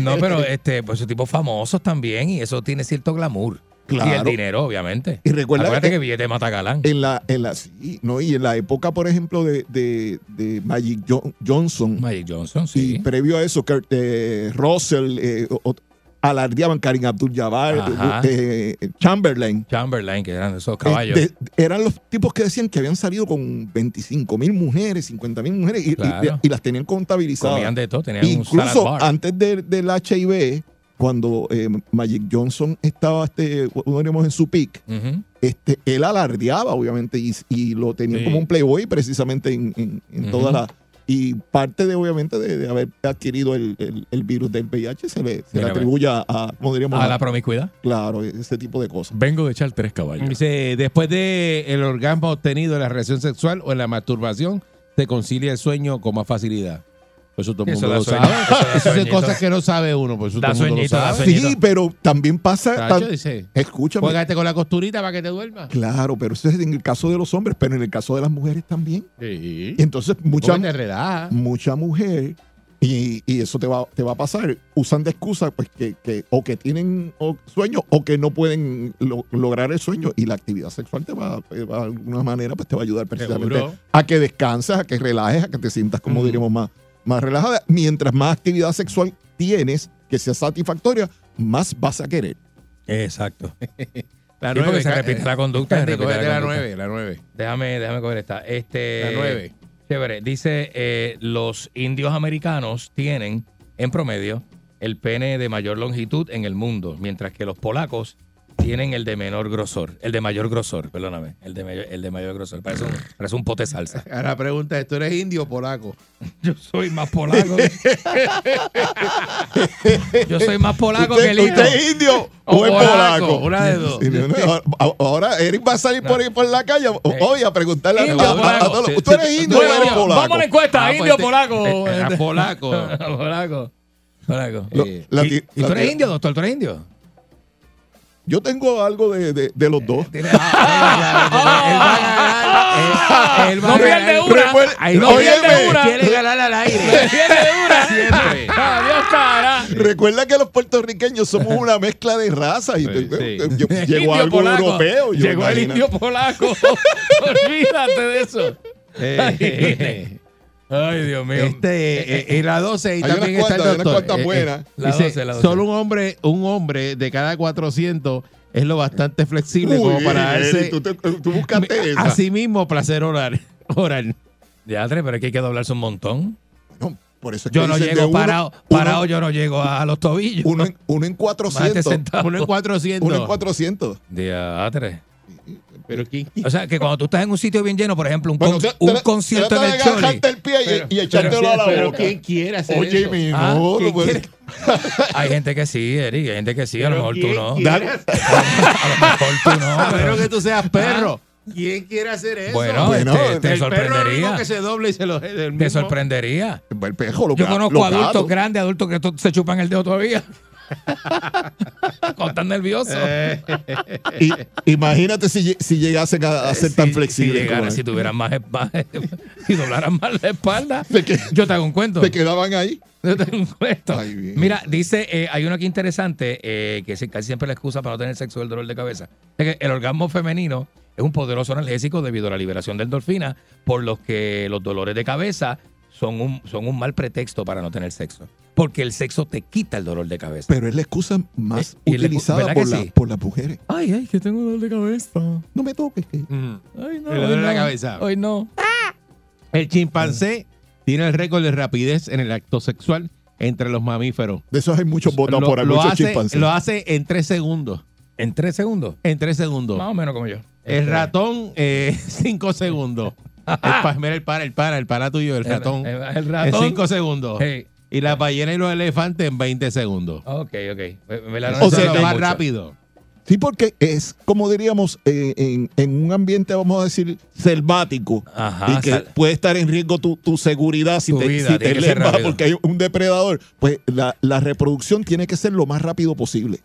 no, pero este, pues esos tipos famosos también y eso tiene cierto glamour. Claro. Y el dinero, obviamente. Y recuerda Acuérdate que- que, billete mata galán. En la, en la, sí, no, y en la época, por ejemplo, de, de, de Magic Jo- Johnson, Magic Johnson, y sí. previo a eso, Kurt eh, Russell, eh, o- alardeaban Karim Abdul-Jabbar, Ajá. eh, Chamberlain. Chamberlain, que eran esos caballos. Eh, de- eran los tipos que decían que habían salido con 25 mil mujeres, 50 mil mujeres, y, y- Claro. y las tenían contabilizadas. Comían de todo, tenían un Incluso bar. antes de- del HIV, cuando eh, Magic Johnson estaba, este, éramos en su Ujú. este, él alardeaba, obviamente, y, y lo tenía Sí. como un playboy precisamente en, en, en Ujú. toda la... Y parte de, obviamente, de, de haber adquirido el, el- el virus del VIH se le, se le atribuye a, a, ¿cómo diríamos? A la promiscuidad. claro, ese tipo de cosas. Vengo de echar tres caballos. Dice, después de el orgasmo obtenido en la relación sexual o en la masturbación, se concilia el sueño con más facilidad. Pues eso todo el mundo lo sueño, sabe. Esas son cosas que no sabe uno, pues eso Da todo el mundo lo sabe. Sí, pero también pasa... Tan- dice, escúchame. Juégate con la costurita para que te duermas. Claro, pero eso es en el caso de los hombres, pero en el caso de las mujeres también. Sí. Y entonces mucha, mucha mujer, y, y eso te va, te va a pasar, usan de excusa pues que, que o que tienen o- sueño o que no pueden lo- lograr el sueño y la actividad sexual te va, te va, de alguna manera pues te va a ayudar precisamente Seguro. a que descanses, a que relajes, a que te sientas como diríamos más, más relajada. Mientras más actividad sexual tienes que sea satisfactoria, más vas a querer. Exacto. La Sí, porque se ca- repite la conducta, se Candy, repite la la conducta. nueve, la nueve. Déjame, déjame coger esta. Este, La nueve. Chévere. Dice, eh, los indios americanos tienen, en promedio, el pene de mayor longitud en el mundo, mientras que los polacos tienen el de menor grosor. El de mayor grosor, perdóname. El de mayor, el de mayor grosor. Parece un, parece un pote de salsa. Ahora pregunta ¿tú eres indio o polaco? Yo soy más polaco. Yo soy más polaco ¿Usted, que el indio. usted es indio O o, es polaco, polaco? una de dos. Ahora Eric va a salir por ahí por la calle hoy a preguntarle a, Eh. A- a- todos. ¿Tú eres indio o eres polaco? Vamos a la encuesta, Ah, pues indio te- polaco. te- era polaco. polaco. Polaco. Lo- Eh, la ¿Y, ti- y tú eres indio, doctor? ¿Tú eres indio? Yo tengo algo de, de- de los dos. Él va a ganar. Él No pierde una. No pierde una. Quiere ganar al aire. Pierde una. Siempre. Adiós, cara. Recuerda que los puertorriqueños somos una mezcla de razas. Y llegó algo polaco. europeo. Llegó el indio polaco. Olvídate de eso. Eh, Ay, Dios mío. Este, eh, en la 12 y Hay también está el cuantas, hay unas doctor. Eh, eh, buenas. La dice, 12, la 12. Solo un hombre, un hombre de cada 400 es lo bastante flexible como para darse tú, te- tú buscaste esa. a sí mismo placer oral. oral. Diatre, pero es que hay que doblarse un montón. No, por eso es que Yo no llego uno- parado, uno- parado yo no llego a, los tobillos. Uno, en, uno en Máte 400. sentado. Uno en 400. Uno en 400. Diatre. Pero ¿quién- O sea, que cuando tú estás en un sitio bien lleno, por ejemplo, un, Bueno, con- tra- un tra- concierto trata en de el Choli. el pie y, Pero- y echártelo pero- a la pero boca. ¿quién quiere hacer Oye, eso? mi Ah, no, ¿quién no puede-? Hay gente que sí, Eric, hay gente que sí, a lo Pero mejor tú ¿quién no. quiere Dale. hacer- A lo mejor tú no. A pero- menos que tú seas perro. ¿Quién quiere hacer eso? Bueno, Bueno, este, te el perro es lo sorprendería. único que se doble y se lo del Te sorprendería. El pejo, lo Yo conozco los adultos grandes, adultos que se chupan el dedo todavía. Cuando están nerviosos. Eh, Y- imagínate si, si llegasen a, a ser tan flexibles. Si, llegaran, tuvieran más, más si doblaran más la espalda, que- yo te hago un cuento. Se quedaban ahí. Yo te hago un cuento. Ay. Mira, dice, eh, hay uno aquí interesante, eh, que casi siempre la excusa para no tener sexo es el dolor de cabeza. Es que el orgasmo femenino es un poderoso analgésico debido a la liberación de endorfina, por lo que los dolores de cabeza son un, son un mal pretexto para no tener sexo. Porque el sexo te quita el dolor de cabeza. Pero es la excusa más Eh, utilizada ¿verdad por, la- sí? por las mujeres. Ay, ay, que tengo dolor de cabeza. No me toques. que- mm. Ay, no. El dolor de la no. cabeza. Hoy no. El chimpancé tiene el récord de rapidez en el acto sexual entre los mamíferos. De esos hay muchos votos Lo- por ahí, lo muchos hace, chimpancés. lo hace en tres segundos. ¿En tres segundos? en 3 segundos. Más o menos como yo. El ratón, 5 segundos. El, pa- mira el para, el para, el para tuyo, el ratón. El, el En ratón. 5 segundos. Hey. Y la ballena y los elefantes en 20 segundos. Ok, ok. Me- me la- O O sea, más rápido. Sí, porque es como diríamos eh, en, en un ambiente, vamos a decir, selvático. Ajá, y que sal- puede estar en riesgo tu, tu seguridad si Tu te, vida, si te porque hay un depredador. Pues la, la reproducción tiene que ser lo más rápido posible.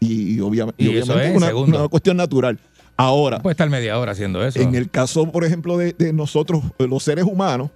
Y, y obvia- y Y eso obviamente es, una, una cuestión natural. Ahora, Puede estar media hora haciendo eso. en el caso, por ejemplo, de, de nosotros, los seres humanos,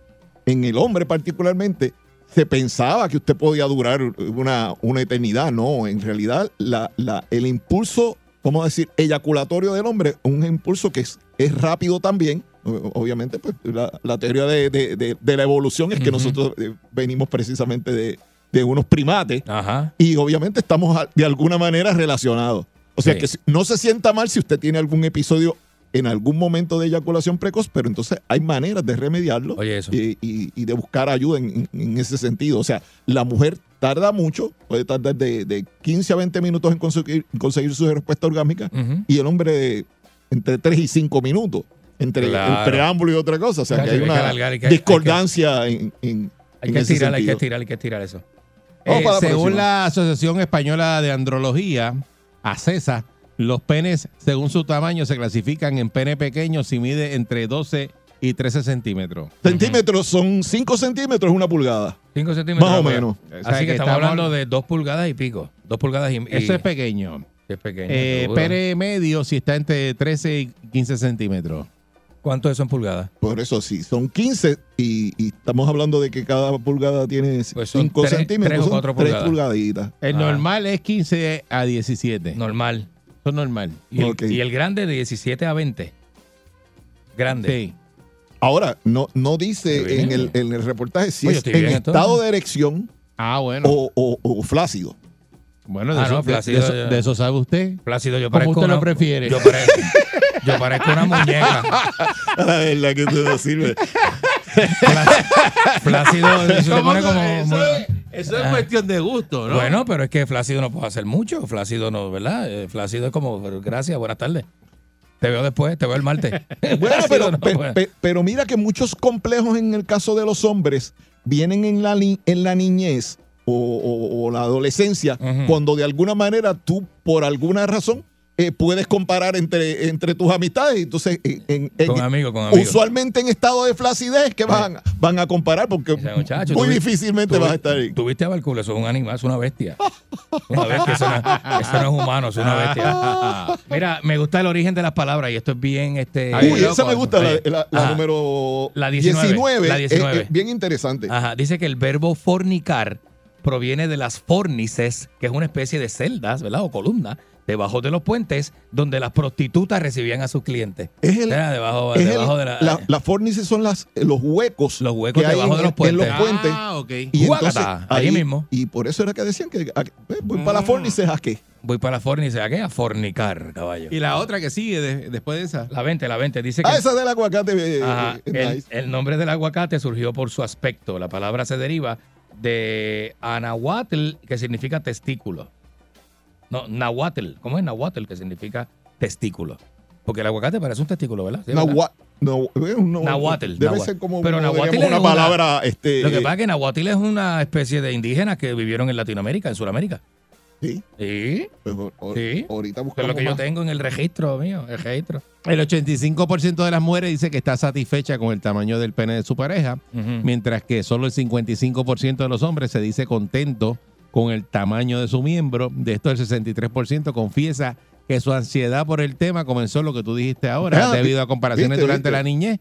en el hombre particularmente, se pensaba que usted podía durar una, una eternidad. No, en realidad, la, la- el impulso, vamos a decir, eyaculatorio del hombre, un impulso que es, es rápido también. Obviamente, pues la, la teoría de, de- de- de la evolución es que nosotros eh, venimos precisamente de, de unos primates Ajá. y obviamente estamos de alguna manera relacionados. O sea Sí. que no se sienta mal si usted tiene algún episodio en algún momento de eyaculación precoz, pero entonces hay maneras de remediarlo Oye, eso. y, y- y de buscar ayuda en, ese sentido. O sea, la mujer tarda mucho, puede tardar de, de 15 a 20 minutos en conseguir, conseguir su respuesta orgánica y el hombre de entre 3 y 5 minutos entre Claro. el preámbulo y otra cosa. O sea, Claro, que hay hay que una alargar, hay que- hay que- discordancia en, en- Hay en que ese estirar, hay que sentido. estirar, hay que estirar eso. Eh, según próxima. la Asociación Española de Andrología, ACESA, los penes, según su tamaño, se clasifican en pene pequeño si mide entre 12 y 13 centímetros. Centímetros son 5 centímetros, una pulgada. 5 centímetros. Más o menos. O sea, Así que, que estamos estamos- hablando de 2 pulgadas y pico. 2 pulgadas y, y- Eso es pequeño. es pequeño. Eh, pene medio si está entre 13 y 15 centímetros. ¿Cuánto es en pulgadas? Por eso sí, son 15 y, y estamos hablando de que cada pulgada tiene Pues son 5 tres- centímetros. tres o son cuatro tres pulgadas. pulgaditas. El Ah. normal es 15 a 17. Normal. Eso es normal. Y el, Ok. y el grande de 17 a 20. Grande. Sí. Ahora, no, no dice en el, en el reportaje si Oye, es en estado de erección Ah, bueno. o, o- o flácido. bueno, de, Ah, eso, no, de- de Plácido, eso, de eso sabe usted. Plácido, yo ¿Cómo parezco usted lo una- prefiere? Yo parezco, yo parezco una muñeca. La verdad que tú no sirve. Flácido se ¿Cómo pone como... eso, es, eso es Ah. cuestión de gusto, ¿no? Bueno, pero es que Flácido no puede hacer mucho. Flácido no, ¿verdad? Eh, Flácido es como, gracias, buenas tardes. Te veo después, te veo el martes. Bueno, pero, no pe- puede. pe- pero mira que muchos complejos en el caso de los hombres vienen en la, en la niñez o, o- o la adolescencia, cuando de alguna manera tú, por alguna razón, eh, puedes comparar entre, entre tus amistades. Entonces, en- en- en- Con amigos, con amigos. usualmente en estado de flacidez, que van, van a comparar? Porque muchacho, muy vi- difícilmente tú vas a estar ahí. Tuviste a Balculo, eso es un animal, es una bestia. Una bestia, eso no, eso no es humano, es una bestia. Mira, me gusta el origen de las palabras y esto es bien este. Ay, Uy, loco, esa me gusta, la, número La 19, 19. la es- 19. es bien interesante. Ajá, dice que el verbo fornicar proviene de las fornices, que es una especie de celdas, ¿verdad? O columnas, debajo de los puentes, donde las prostitutas recibían a sus clientes. Es el- sea, debajo, Es debajo el- de la. la- las fornices son las, los huecos. Los huecos que hay debajo en, de los en puentes. los puentes. Ah, ok. Y mismo. Por eso era que decían que a- eh, voy para las fornices a qué. Voy para la fornice, ¿a qué? A fornicar, caballo. Y la otra que sigue de- después de esa. La 20, la 20. Dice que. Ah, esa del aguacate. eh, Ajá, eh, el, el nombre del aguacate surgió por su aspecto. La palabra se deriva de anahuatl, que significa testículo. No, nahuatl. ¿Cómo es nahuatl? Que significa testículo. Porque el aguacate parece un testículo, ¿verdad? Sí, ¿verdad? Nahua- no, no, Nahuatl, Debe nahuatl. ser como, Pero nahuatl es una una- palabra. Este, Lo que pasa es que nahuatl es una especie de indígenas que vivieron en Latinoamérica, en Sudamérica. sí, Sí, pues, o- Sí. ahorita que es buscamos lo que yo tengo en el registro mío, el registro. El 85% de las mujeres dice que está satisfecha con el tamaño del pene de su pareja, mientras que solo el 55% de los hombres se dice contento con el tamaño de su miembro. De esto, el 63% confiesa que su ansiedad por el tema comenzó lo que tú dijiste ahora, Ah, debido a comparaciones viste, durante viste. la niñez.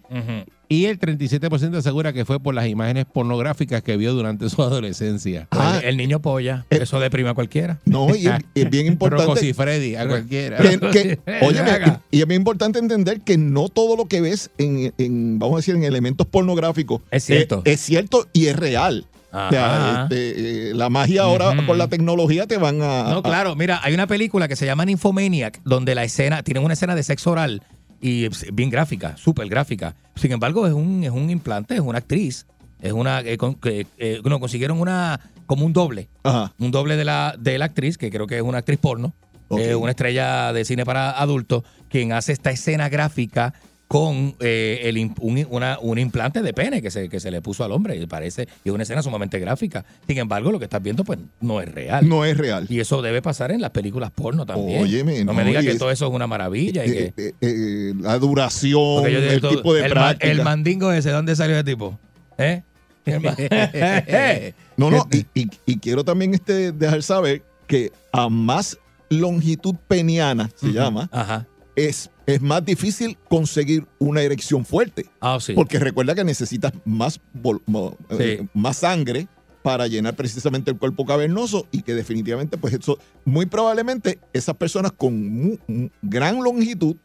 Y el 37% asegura que fue por las imágenes pornográficas que vio durante su adolescencia. Ah. el, el niño polla, Eh. eso deprime a cualquiera. No, y es, bien importante. Rocco y Freddy, a cualquiera. que- que- óyeme, Haga. y es bien importante entender que no todo lo que ves en, en, vamos a decir, en elementos pornográficos Es cierto. Es, cierto y es real. O sea, Ajá. este, eh, la magia ahora Ujú. con la tecnología te van a. No, a- claro, mira, hay una película que se llama Nymphomaniac, donde la escena, tienen una escena de sexo oral y es bien gráfica, súper gráfica. Sin embargo, es un, es un implante, es una actriz, es una, eh, con- que eh, no, consiguieron una, como un doble, Ajá. un doble de la, de la actriz, que creo que es una actriz porno, eh, una estrella de cine para adultos, quien hace esta escena gráfica con eh, el, un, una- un implante de pene que se, que se le puso al hombre. Y parece, y es una escena sumamente gráfica. Sin embargo, lo que estás viendo, pues, no es real. No es real. Y eso debe pasar en las películas porno también. Óyeme, no, me no, digas y que es- todo eso es una maravilla. y Eh, eh, eh, la duración, digo el tipo de el, práctica. el mandingo ese, ¿dónde salió ese tipo? ¿Eh? No, no, y, y- y quiero también este dejar saber que a más longitud peniana, se llama, Ajá. es, es más difícil conseguir una erección fuerte. Ah, sí. Porque recuerda que necesitas más, vol- mo- eh, Sí. más sangre para llenar precisamente el cuerpo cavernoso y que definitivamente, pues eso, muy probablemente esas personas con gran longitud,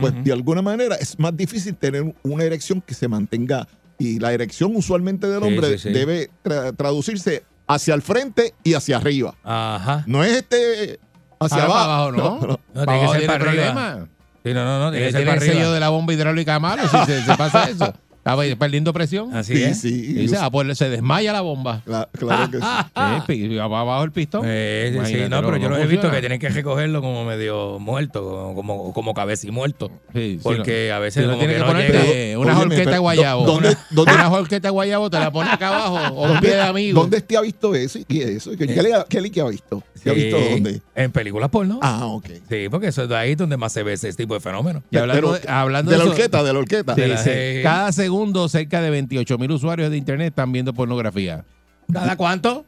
pues de alguna manera es más difícil tener una erección que se mantenga. Y la erección usualmente del hombre sí, sí. debe tra- traducirse hacia el frente y hacia arriba. Ajá. No es este hacia Ahora para abajo. abajo, ¿no? No, no. No, Para tiene que ser para arriba. problema. Sí, no, no, no, tiene Eh, que ser Tiene el sello de la bomba hidráulica malo si se, se pasa eso. Estaba perdiendo presión. Así Sí, es. sí. Y se, ah, pues, se desmaya la bomba. Cla- claro que sí. Eh, va abajo el pistón. Eh, sí, no, pero yo no los he visto que tienen que recogerlo como medio muerto, como, como cabecimuerto. Sí, sí, Porque a veces como tiene que que no llega. una jorqueta guayabo. ¿dónde- una, dónde- una jorqueta guayabo te la pones acá abajo o un pie de amigo. ¿Dónde te ha visto eso? ¿Y qué es eso? ¿Qué, qué le- qué ha visto? ¿Se ha visto dónde? En películas porno. Ah, ok. Sí, porque eso es de ahí donde más se ve ese tipo de fenómeno. Y hablando, de- la horqueta, de la eh, Cada segundo, cerca de 28 mil usuarios de Internet están viendo pornografía. ¿Cada cuánto?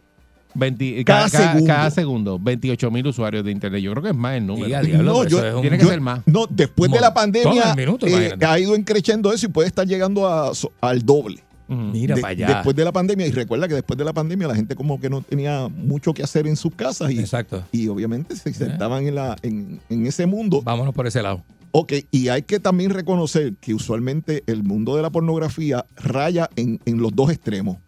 20 Cada cada, segundo. cada segundo, 28 mil usuarios de Internet. Yo creo que es más el número. Diablo, No, pero yo- eso es un- Tiene que Yo- ser más. No, después de la pandemia minuto, eh, ha ido increciendo eso y puede estar llegando a, so- al doble. Mira De- para allá. Después de la pandemia, y recuerda que después de la pandemia la gente como que no tenía mucho que hacer en sus casas y, Exacto. y obviamente se sentaban en, la, en, en ese mundo. Vámonos por ese lado. Ok, y hay que también reconocer que usualmente el mundo de la pornografía raya en, en los dos extremos,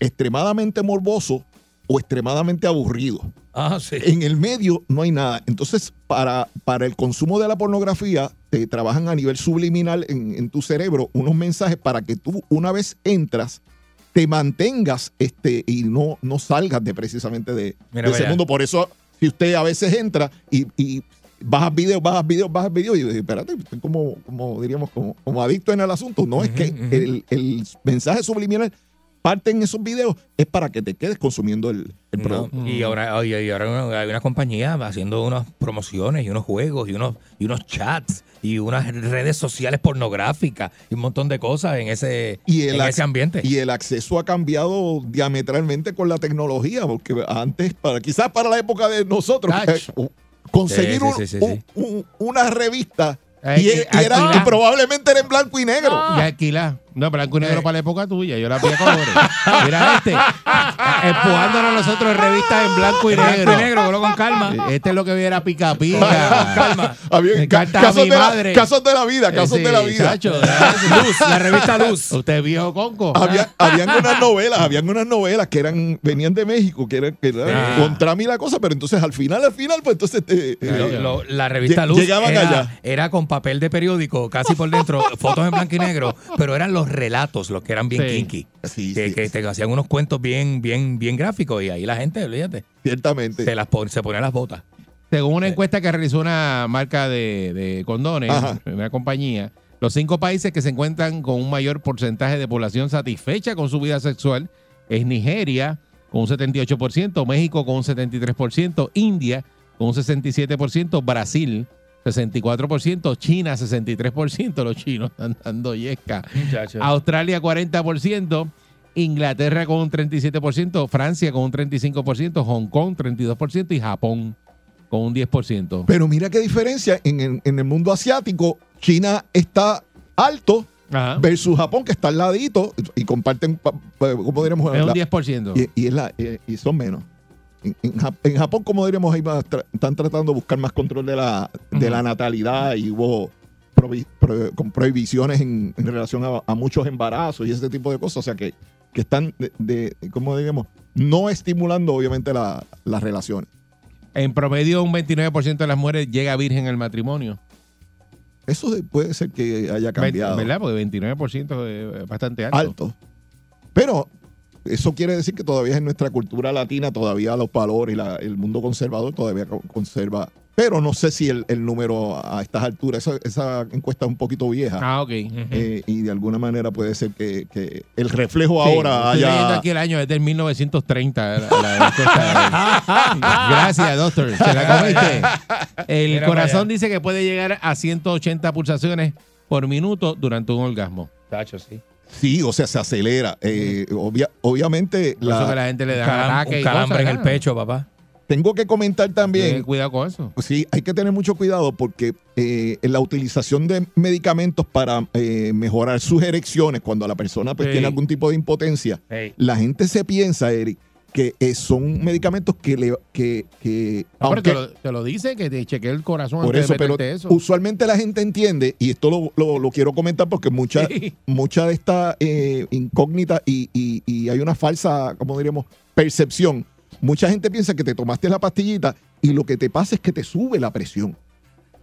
extremadamente morboso o extremadamente aburrido. Ah, sí. En el medio no hay nada. Entonces, para, para el consumo de la pornografía, te trabajan a nivel subliminal en, en tu cerebro unos mensajes para que tú, una vez entras, te mantengas este, y no, no salgas de precisamente de, Mira de ese mundo. Por eso, si usted a veces entra y, y bajas videos, bajas videos, bajas videos, y dice, espérate, estoy como, como diríamos, como, como adicto en el asunto. No es que el, el mensaje subliminal parte en esos videos es para que te quedes consumiendo el, el No, producto. y ahora, y hay una compañía haciendo unas promociones y unos juegos y unos, y unos chats y unas redes sociales pornográficas y un montón de cosas en ese, Y el en ese ambiente. Y el acceso ha cambiado diametralmente con la tecnología, porque antes, para quizás para la época de nosotros, eh, conseguir Sí, un- sí, sí, un- sí. un- una revista Eh, y, eh, y era, probablemente era en blanco y negro. Y alquilar. No, blanco y negro Eh. para la época tuya. Yo la vi a colores. Mira este. Empujándonos nosotros en revistas en blanco y Blanco negro. y negro, colo con calma. Este es lo que viera pica pica. Calma. Había Me ca- encanta a casos, mi de la, madre. casos de la vida, casos Sí, de la vida. chacho, Luz, la revista Luz. Usted es viejo conco. Había, habían unas novelas, habían unas novelas que eran, venían de México, que eran, que eran Ah. con trama y la cosa, pero entonces al final, al final, pues entonces eh, Lo- eh, lo- la revista Luz llegaban era, allá. era con papel de periódico, casi por dentro, fotos en blanco y negro, pero eran los relatos los que eran bien Sí. kinky. Sí, que, sí, que sí. te hacían unos cuentos bien, bien, bien gráficos y ahí la gente, olvídate, ciertamente. se las pon- se ponía las botas. Según una encuesta que realizó una marca de, de condones, Ajá. una compañía, los cinco países que se encuentran con un mayor porcentaje de población satisfecha con su vida sexual es Nigeria con un 78%, México con un 73%, India con un 67%, Brasil 64%, China 63%, los chinos están dando yesca. Australia 40%, Inglaterra con un 37%, Francia con un 35%, Hong Kong 32% y Japón con un 10%. Pero mira qué diferencia en el, en el mundo asiático. China está alto Ajá. versus Japón, que está al ladito y comparten, pa- pa- ¿cómo diremos? Es un La- 10%. y, y es la- y son menos. En, en Jap- en Japón, como ahí tra- están tratando de buscar más control de la, de la natalidad y hubo provi- pro- con prohibiciones en, en relación a, a muchos embarazos y ese tipo de cosas. O sea, que, que están, de, de- ¿cómo digamos? No estimulando, obviamente, la- las relaciones. En promedio, un 29% de las mujeres llega virgen al matrimonio. Eso de- puede ser que haya cambiado. ¿Verdad? Porque 29% es bastante alto. alto. Pero eso quiere decir que todavía en nuestra cultura latina, todavía los valores y la- el mundo conservador todavía co- conserva pero no sé si el, el número a estas alturas, esa, esa encuesta es un poquito vieja. Ah, ok. eh, y de alguna manera puede ser que, que el reflejo Sí, ahora estoy leyendo haya... aquí el año, es del 1930. la- la encuesta. Gracias, doctor. ¿Se la comiste? El Mira corazón dice que puede llegar a 180 pulsaciones por minuto durante un orgasmo. Tacho, sí. Sí, o sea, se acelera. Eh, obvia- obviamente, Por eso que la, la gente le da Calam- un calambre en el pecho, papá. tengo que comentar también... Cuidado con eso. Sí, hay que tener mucho cuidado porque eh, en la utilización de medicamentos para eh, mejorar sus erecciones cuando la persona pues, Sí. tiene algún tipo de impotencia, Hey. la gente se piensa, Eric, que eh, son medicamentos que le que, que aunque- te, lo, te lo dice que te chequee el corazón por antes eso, de pero eso. usualmente la gente entiende, y esto lo, lo- lo quiero comentar porque mucha, Sí. mucha de esta eh, incógnita y, y- y hay una falsa, como diríamos, percepción. Mucha gente piensa que te tomaste la pastillita y lo que te pasa es que te sube la presión.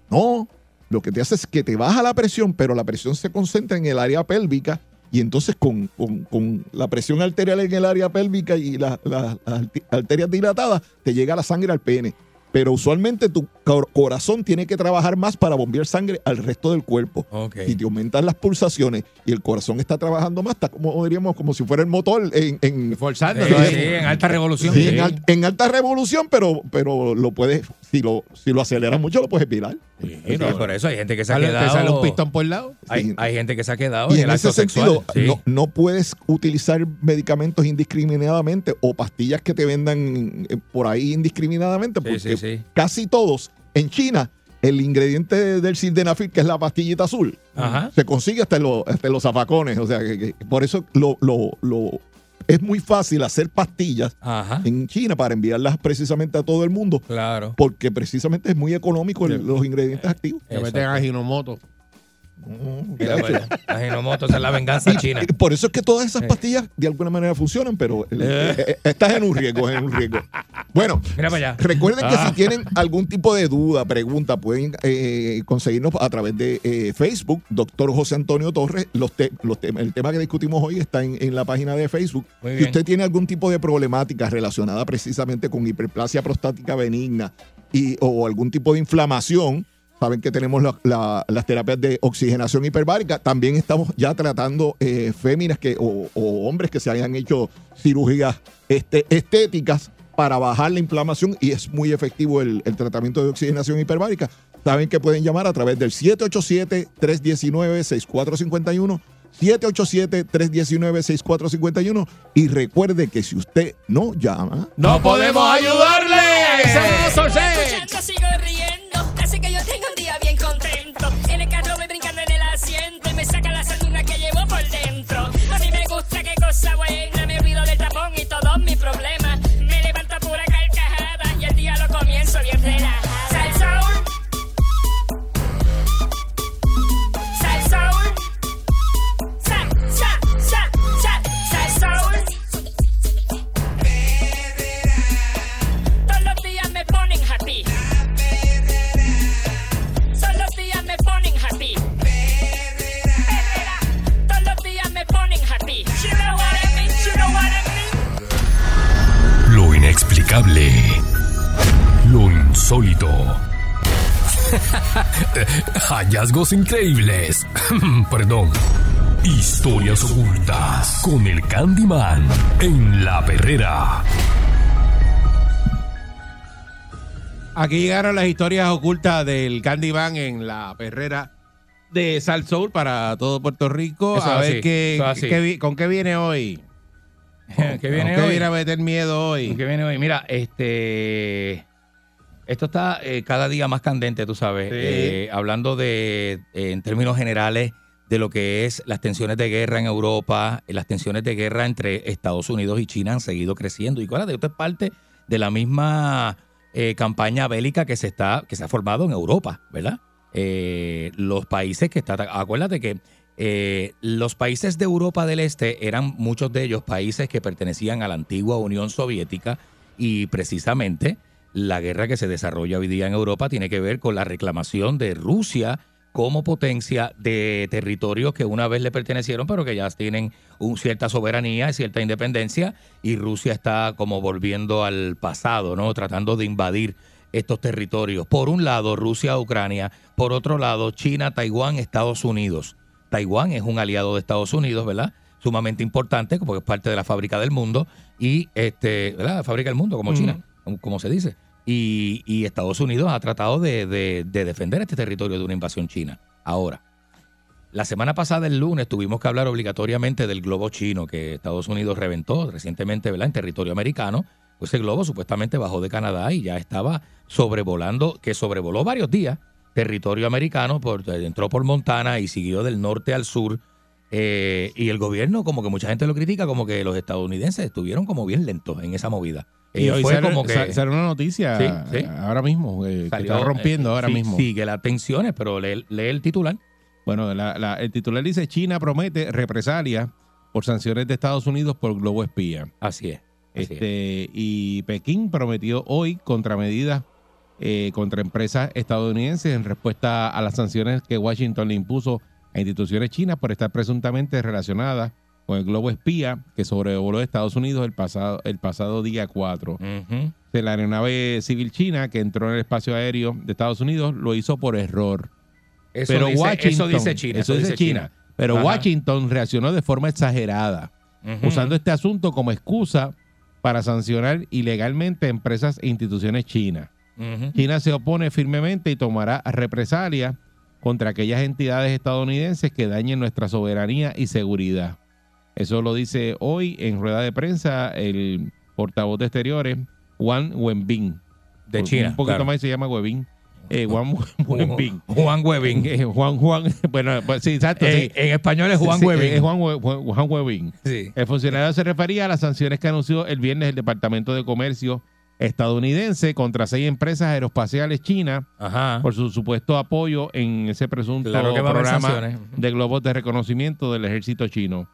No, lo que te hace es que te baja la presión, pero la presión se concentra en el área pélvica y entonces con, con- con la presión arterial en el área pélvica y la- la- las arti- arterias dilatadas, te llega la sangre al pene. Pero usualmente tu cor- corazón tiene que trabajar más para bombear sangre al resto del cuerpo. Si te aumentan las pulsaciones y el corazón está trabajando más, está como diríamos, como si fuera el motor en, en, Forzando. Sí, ¿no? sí, en alta revolución. sí, sí. en, al- en alta revolución, pero, pero lo puedes, si lo, si lo aceleras mucho, lo puedes virar. Sí, por eso hay gente que se ha quedado. sale un pistón por el lado. Hay, Sí. hay gente que se ha quedado Y en en el ese acto sentido, sexual. Sí. no, no puedes utilizar medicamentos indiscriminadamente o pastillas que te vendan eh, por ahí indiscriminadamente, Sí, porque sí, casi todos en China, el ingrediente del sildenafil, que es la pastillita azul, Ajá. se consigue hasta en, los- hasta los zafacones. O sea, que, que por eso lo, lo- lo- es muy fácil hacer pastillas Ajá. en China para enviarlas precisamente a todo el mundo, Claro. porque precisamente es muy económico el- los ingredientes activos. Que meten a Mira, vaya. La Hinomoto, esa es la venganza Y- china. y por eso es que todas esas Eh. pastillas de alguna manera funcionan, pero eh, eh, estás en un riesgo, en un riesgo. Bueno, Mira para allá. recuerden que Ah. si tienen algún tipo de duda, pregunta, pueden eh, conseguirnos a través de eh, Facebook, doctor José Antonio Torres. Los te- los temas- el tema que discutimos hoy está en, en la página de Facebook. Si usted tiene algún tipo de problemática relacionada precisamente con hiperplasia prostática benigna y, o algún tipo de inflamación, saben que tenemos la- la- las terapias de oxigenación hiperbárica. También estamos ya tratando eh, féminas que, o, o hombres que se hayan hecho cirugías este, estéticas para bajar la inflamación y es muy efectivo el, el tratamiento de oxigenación hiperbárica. Saben que pueden llamar a través del 787-319-6451. 787-319-6451 y recuerde que si usted no llama, ¡No podemos ayudarle! ¡Somos Hallazgos increíbles. Perdón. Historias ocultas con el Candyman en la perrera. Aquí llegaron las historias ocultas del Candyman en la perrera de Sal Soul para todo Puerto Rico. Eso a ver así, qué, con qué viene hoy. ¿Qué viene ¿Con qué hoy? viene a meter miedo hoy? ¿Qué viene hoy? Mira, este. Esto está eh, cada día más candente, tú sabes. Sí. Eh, hablando de, eh, en términos generales, de lo que es las tensiones de guerra en Europa, eh, las tensiones de guerra entre Estados Unidos y China han seguido creciendo. Y acuérdate, esto es parte de la misma campaña bélica que se está, que se ha formado en Europa, ¿verdad? Eh, los países que están, acuérdate que los países de Europa del Este eran muchos de ellos países que pertenecían a la antigua Unión Soviética y precisamente la guerra que se desarrolla hoy día en Europa tiene que ver con la reclamación de Rusia como potencia de territorios que una vez le pertenecieron, pero que ya tienen un, cierta soberanía y cierta independencia, y Rusia está como volviendo al pasado, ¿no? Tratando de invadir estos territorios. Por un lado, Rusia, Ucrania. Por otro lado, China, Taiwán, Estados Unidos. Taiwán es un aliado de Estados Unidos, ¿verdad? Sumamente importante porque es parte de la fábrica del mundo y este, ¿verdad? La fábrica del mundo, como China, como, se dice. Y, Estados Unidos ha tratado de, de- de defender este territorio de una invasión china. Ahora, la semana pasada, el lunes, tuvimos que hablar obligatoriamente del globo chino que Estados Unidos reventó recientemente, ¿verdad? En territorio americano. Pues ese globo supuestamente bajó de Canadá y ya estaba sobrevolando, que sobrevoló varios días territorio americano, entró por Montana y siguió del norte al sur. eh, y el gobierno, como que mucha gente lo critica, como que los estadounidenses estuvieron como bien lentos en esa movida. Y hoy fue sale, como que sale una noticia Sí, sí. ahora mismo, eh, que salió, está rompiendo eh, ahora sí, mismo. Sigue las tensiones, pero lee, lee el titular. Bueno, la- la- el titular dice China promete represalia por sanciones de Estados Unidos por globo espía. Así es. así es. Este, y Pekín prometió hoy contramedidas eh, contra empresas estadounidenses en respuesta a las sanciones que Washington le impuso a instituciones chinas por estar presuntamente relacionadas con el globo espía que sobrevoló Estados Unidos el pasado, el pasado día 4. Ujú. De la aeronave civil china que entró en el espacio aéreo de Estados Unidos lo hizo por error. Eso, pero dice, Washington, eso dice China. eso dice China. Pero Ajá. Washington reaccionó de forma exagerada usando este asunto como excusa para sancionar ilegalmente empresas e instituciones chinas. China se opone firmemente y tomará represalias contra aquellas entidades estadounidenses que dañen nuestra soberanía y seguridad. Eso lo dice hoy en rueda de prensa el portavoz de Exteriores, Juan Wenbin. De China, Un poquito claro. más y se llama Webin. Eh, Juan Wenbin. Juan Webin. Eh, Juan Juan, bueno, pues sí, exacto. En, sí. en español es Juan Sí. Es Juan, Juan-. Sí. El funcionario se refería a las sanciones que anunció el viernes el Departamento de Comercio estadounidense contra seis empresas aeroespaciales chinas por su supuesto apoyo en ese presunto Claro programa de globos de reconocimiento del ejército chino.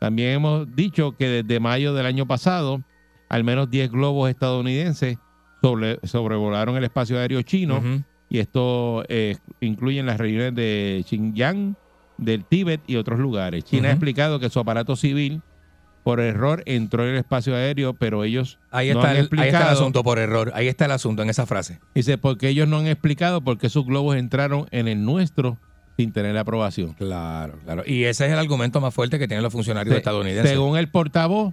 También hemos dicho que desde mayo del año pasado, al menos 10 globos estadounidenses sobre- sobrevolaron el espacio aéreo chino y esto eh, incluye las regiones de Xinjiang, del Tíbet y otros lugares. China ha explicado que su aparato civil por error entró en el espacio aéreo, pero ellos Ahí, no está han el, ahí está el explicado. asunto por error. Ahí está el asunto en esa frase. Dice, porque ellos no han explicado por qué sus globos entraron en el nuestro sin tener la aprobación. Claro, claro. Y ese es el argumento más fuerte que tienen los funcionarios Se- estadounidenses. Según el portavoz,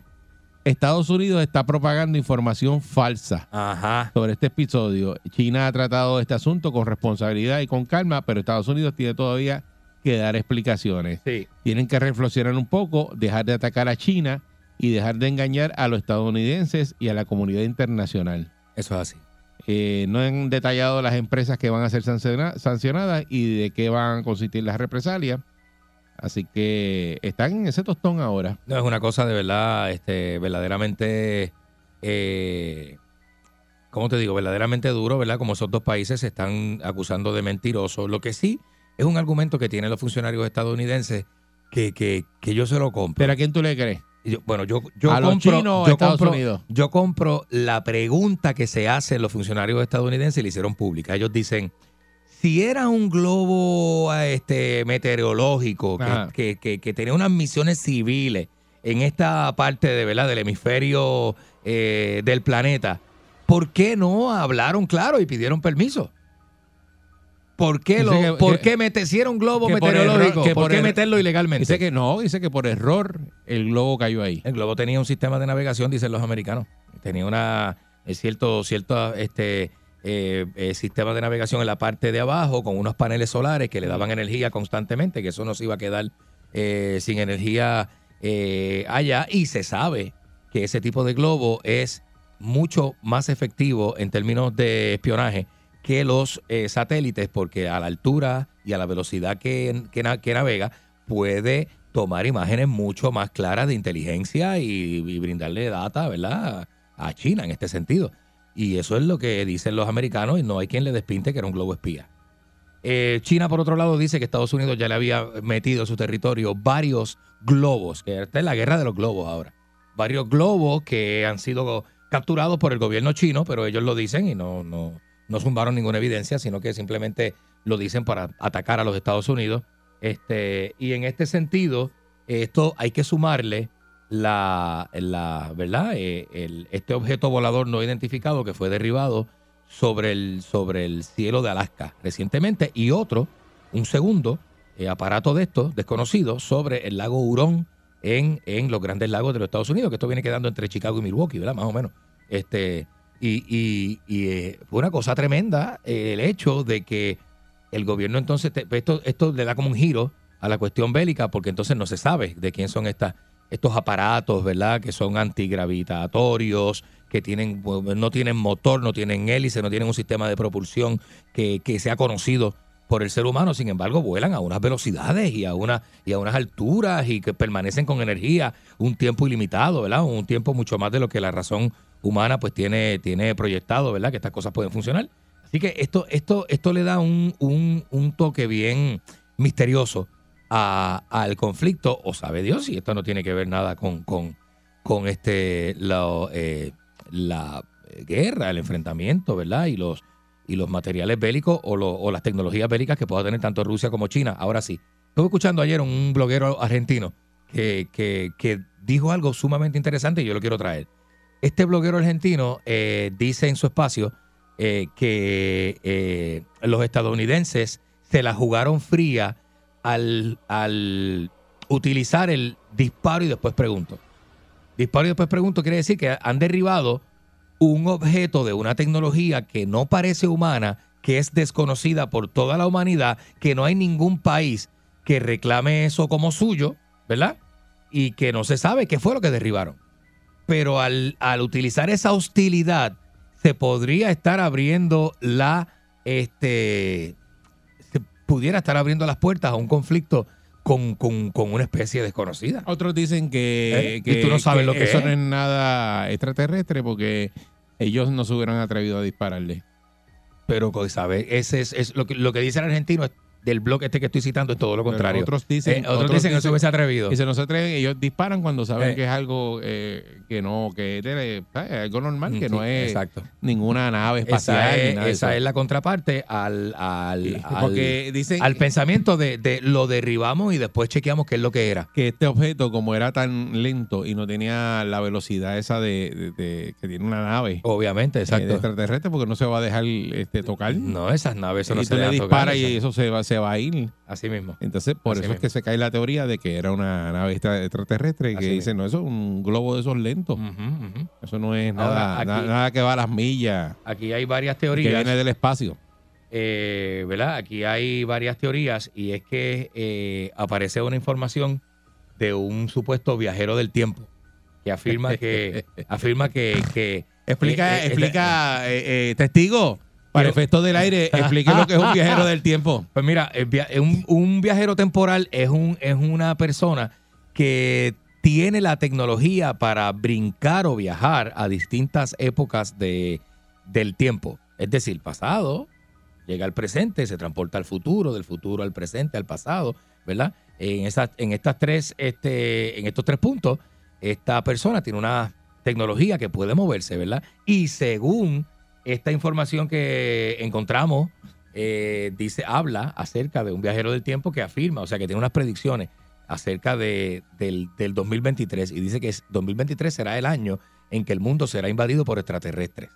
Estados Unidos está propagando información falsa Ajá. sobre este episodio. China ha tratado este asunto con responsabilidad y con calma, pero Estados Unidos tiene todavía que dar explicaciones. Sí. Tienen que reflexionar un poco, dejar de atacar a China y dejar de engañar a los estadounidenses y a la comunidad internacional. Eso es así. Eh, no han detallado las empresas que van a ser sanciona- sancionadas y de qué van a consistir las represalias. Así que están en ese tostón ahora. No, es una cosa de verdad, este, verdaderamente, eh, ¿cómo te digo? Verdaderamente duro, ¿verdad? Como esos dos países se están acusando de mentirosos. Lo que sí es un argumento que tienen los funcionarios estadounidenses que, que, que yo se lo compro. ¿Pero a quién tú le crees? Yo- bueno, yo, yo ¿A los compro, yo compro- Unidos? Yo compro la pregunta que se hacen los funcionarios estadounidenses y le hicieron pública. Ellos dicen, si era un globo ah, este, meteorológico que, Ajá. que- que- que tenía unas misiones civiles en esta parte de, ¿verdad? del hemisferio eh, del planeta, ¿por qué no hablaron claro y pidieron permiso? ¿Por qué, lo, que- ¿por qué globo por meteorológico? error- ¿Por por qué error- meterlo ilegalmente? Dice que no, dice que por error el globo cayó ahí. El globo tenía un sistema de navegación, dicen los americanos. Tenía una eh, cierto, cierto este, eh, eh, sistema de navegación en la parte de abajo con unos paneles solares que le daban energía constantemente, que eso no se iba a quedar eh, sin energía allá. Y se sabe que ese tipo de globo es mucho más efectivo en términos de espionaje que los eh, satélites, porque a la altura y a la velocidad que, que na- que navega, puede tomar imágenes mucho más claras de inteligencia y, y brindarle data, ¿verdad? A China en este sentido. Y eso es lo que dicen los americanos y no hay quien le despinte que era un globo espía. Eh, China, por otro lado, dice que Estados Unidos ya le había metido a su territorio varios globos, que esta es la guerra de los globos ahora. Varios globos que han sido capturados por el gobierno chino, pero ellos lo dicen y no, no, no zumbaron ninguna evidencia, sino que simplemente lo dicen para atacar a los Estados Unidos. Este, y en este sentido, esto hay que sumarle la, la ¿verdad? Eh, el- este objeto volador no identificado que fue derribado sobre el, sobre el cielo de Alaska recientemente y otro, un segundo eh, aparato de estos desconocido sobre el lago Hurón en, en los grandes lagos de los Estados Unidos, que esto viene quedando entre Chicago y Milwaukee, ¿verdad? Más o menos. Este, y y, y, eh, fue una cosa tremenda eh, el hecho de que el gobierno entonces, te- esto, esto le da como un giro a la cuestión bélica, porque entonces no se sabe de quién son estas, estos aparatos, ¿verdad? Que son antigravitatorios, que tienen, bueno, no tienen motor, no tienen hélice, no tienen un sistema de propulsión que, que sea conocido por el ser humano, sin embargo, vuelan a unas velocidades y a, una, y a unas alturas y que permanecen con energía un tiempo ilimitado, ¿verdad? Un tiempo mucho más de lo que la razón humana pues tiene, tiene proyectado, ¿verdad? Que estas cosas pueden funcionar. Así que esto, esto, esto le da un, un, toque bien misterioso al conflicto, o sabe Dios si esto no tiene que ver nada con, con, con este, eh, la guerra, el enfrentamiento, ¿verdad? Y los, y los materiales bélicos o, lo- o las tecnologías bélicas que pueda tener tanto Rusia como China. Ahora sí, estuve escuchando ayer un bloguero argentino que, que, que dijo algo sumamente interesante y yo lo quiero traer. Este bloguero argentino eh, dice en su espacio eh, que eh, los estadounidenses se la jugaron fría al, al utilizar el disparo y después pregunto. Disparo y después pregunto quiere decir que han derribado un objeto de una tecnología que no parece humana, que es desconocida por toda la humanidad, que no hay ningún país que reclame eso como suyo, ¿verdad? Y que no se sabe qué fue lo que derribaron. Pero al, al utilizar esa hostilidad, se podría estar abriendo la, este, se pudiera estar abriendo las puertas a un conflicto con, con- con una especie desconocida. Otros dicen que, ¿Eh? que- Y tú no sabes que lo que eso es. no es nada extraterrestre porque ellos no se hubieran atrevido a dispararle. Pero, ¿sabes? Ese es, es lo, que, lo que dice el argentino es del blog este que estoy citando es todo lo contrario. Otros dicen, Eh, otros, dicen que no se hubiese atrevido. Y se no se atreven, ellos disparan cuando saben Eh. que es algo eh, que no, que es ¿sabes? algo normal, que Mm, Sí, no es exacto. ninguna nave espacial. Esa, es, nada de esa eso. es la contraparte al, al, Sí, al- dicen- al pensamiento de, de lo derribamos y después chequeamos qué es lo que era. que este objeto, como era tan lento y no tenía la velocidad esa de, de- de- que tiene una nave Obviamente, eh, de exacto. extraterrestre, porque no se va a dejar este, tocar. No, esas naves, eso no y se le tocar, y eso- eso se va, se va a ir. Así mismo. Entonces, por Así eso es que se cae la teoría de que era una nave extra- extraterrestre que Así dice, no, eso es un globo de esos lentos. Eso no es Ahora, nada, aquí- nada que va a las millas, Aquí hay varias que teorías. viene del espacio. eh, ¿verdad? Aquí hay varias teorías y es que eh, aparece una información de un supuesto viajero del tiempo que afirma que afirma que, que Explica, eh, eh, explica, testigo, para efectos del aire, explique lo que es un viajero del tiempo. Pues mira, el via- un, un viajero temporal es, un, es una persona que tiene la tecnología para brincar o viajar a distintas épocas de, del tiempo. Es decir, pasado, llega al presente, se transporta al futuro, del futuro al presente, al pasado, ¿verdad? En, esas, en, estas tres, este, en estos tres puntos, esta persona tiene una tecnología que puede moverse, ¿verdad? Y según esta información que encontramos, eh, dice, habla acerca de un viajero del tiempo que afirma, o sea, que tiene unas predicciones acerca de, del, del 2023 y dice que es- 2023 será el año en que el mundo será invadido por extraterrestres.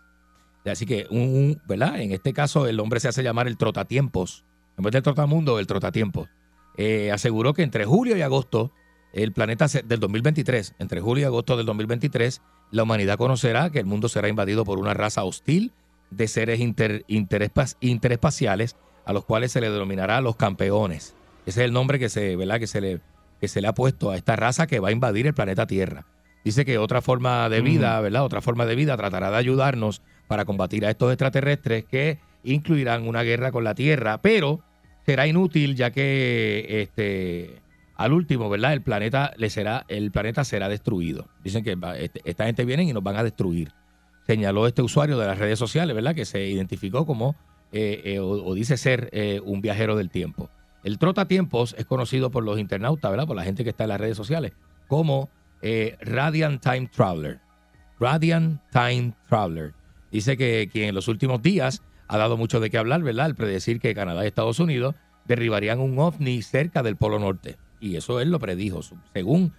Así que, un, ¿verdad? En este caso, el hombre se hace llamar el trotatiempos. En vez del trotamundo, el trotatiempos. Eh, aseguró que entre julio y agosto, el planeta del 2023, entre julio y agosto del 2023, la humanidad conocerá que el mundo será invadido por una raza hostil de seres inter- interespa- interespaciales a los cuales se le denominará los campeones. Ese es el nombre que se, ¿verdad? Que se le, que se le ha puesto a esta raza que va a invadir el planeta Tierra. Dice que otra forma de vida, ¿verdad? Otra forma de vida tratará de ayudarnos para combatir a estos extraterrestres que incluirán una guerra con la Tierra, pero será inútil ya que este al último, ¿verdad? El planeta le será el planeta será destruido. Dicen que va- este- esta gente viene y nos van a destruir. Señaló este usuario de las redes sociales, ¿verdad? Que se identificó como eh, eh, o, dice ser eh, un viajero del tiempo. El trotatiempos es conocido por los internautas, ¿verdad? Por la gente que está en las redes sociales, como Radiant Time Traveler. Radiant Time Traveler. Dice que quien en los últimos días ha dado mucho de qué hablar, ¿verdad? Al predecir que Canadá y Estados Unidos derribarían un ovni cerca del Polo Norte. Y eso él lo predijo. Según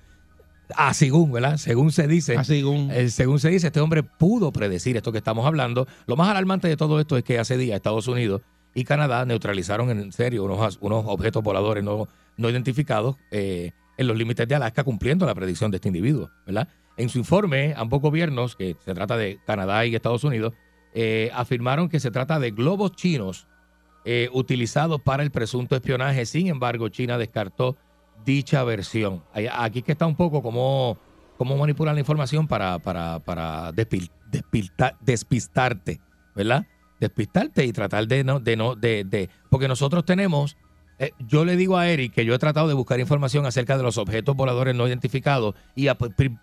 Ah, según, ¿verdad? Según se dice. Ah, según. Eh, según se dice, este hombre pudo predecir esto que estamos hablando. Lo más alarmante de todo esto es que hace días Estados Unidos y Canadá neutralizaron en serio unos, unos objetos voladores no, no identificados eh, en los límites de Alaska cumpliendo la predicción de este individuo, ¿verdad? En su informe, ambos gobiernos, que se trata de Canadá y Estados Unidos, eh, afirmaron que se trata de globos chinos utilizados para el presunto espionaje. Sin embargo, China descartó dicha versión. Aquí que está un poco como cómo manipular la información para, para, para despil- despilta- despistarte, ¿verdad? Despistarte y tratar de no, de no, de, de, porque nosotros tenemos, eh, yo le digo a Eric que yo he tratado de buscar información acerca de los objetos voladores no identificados y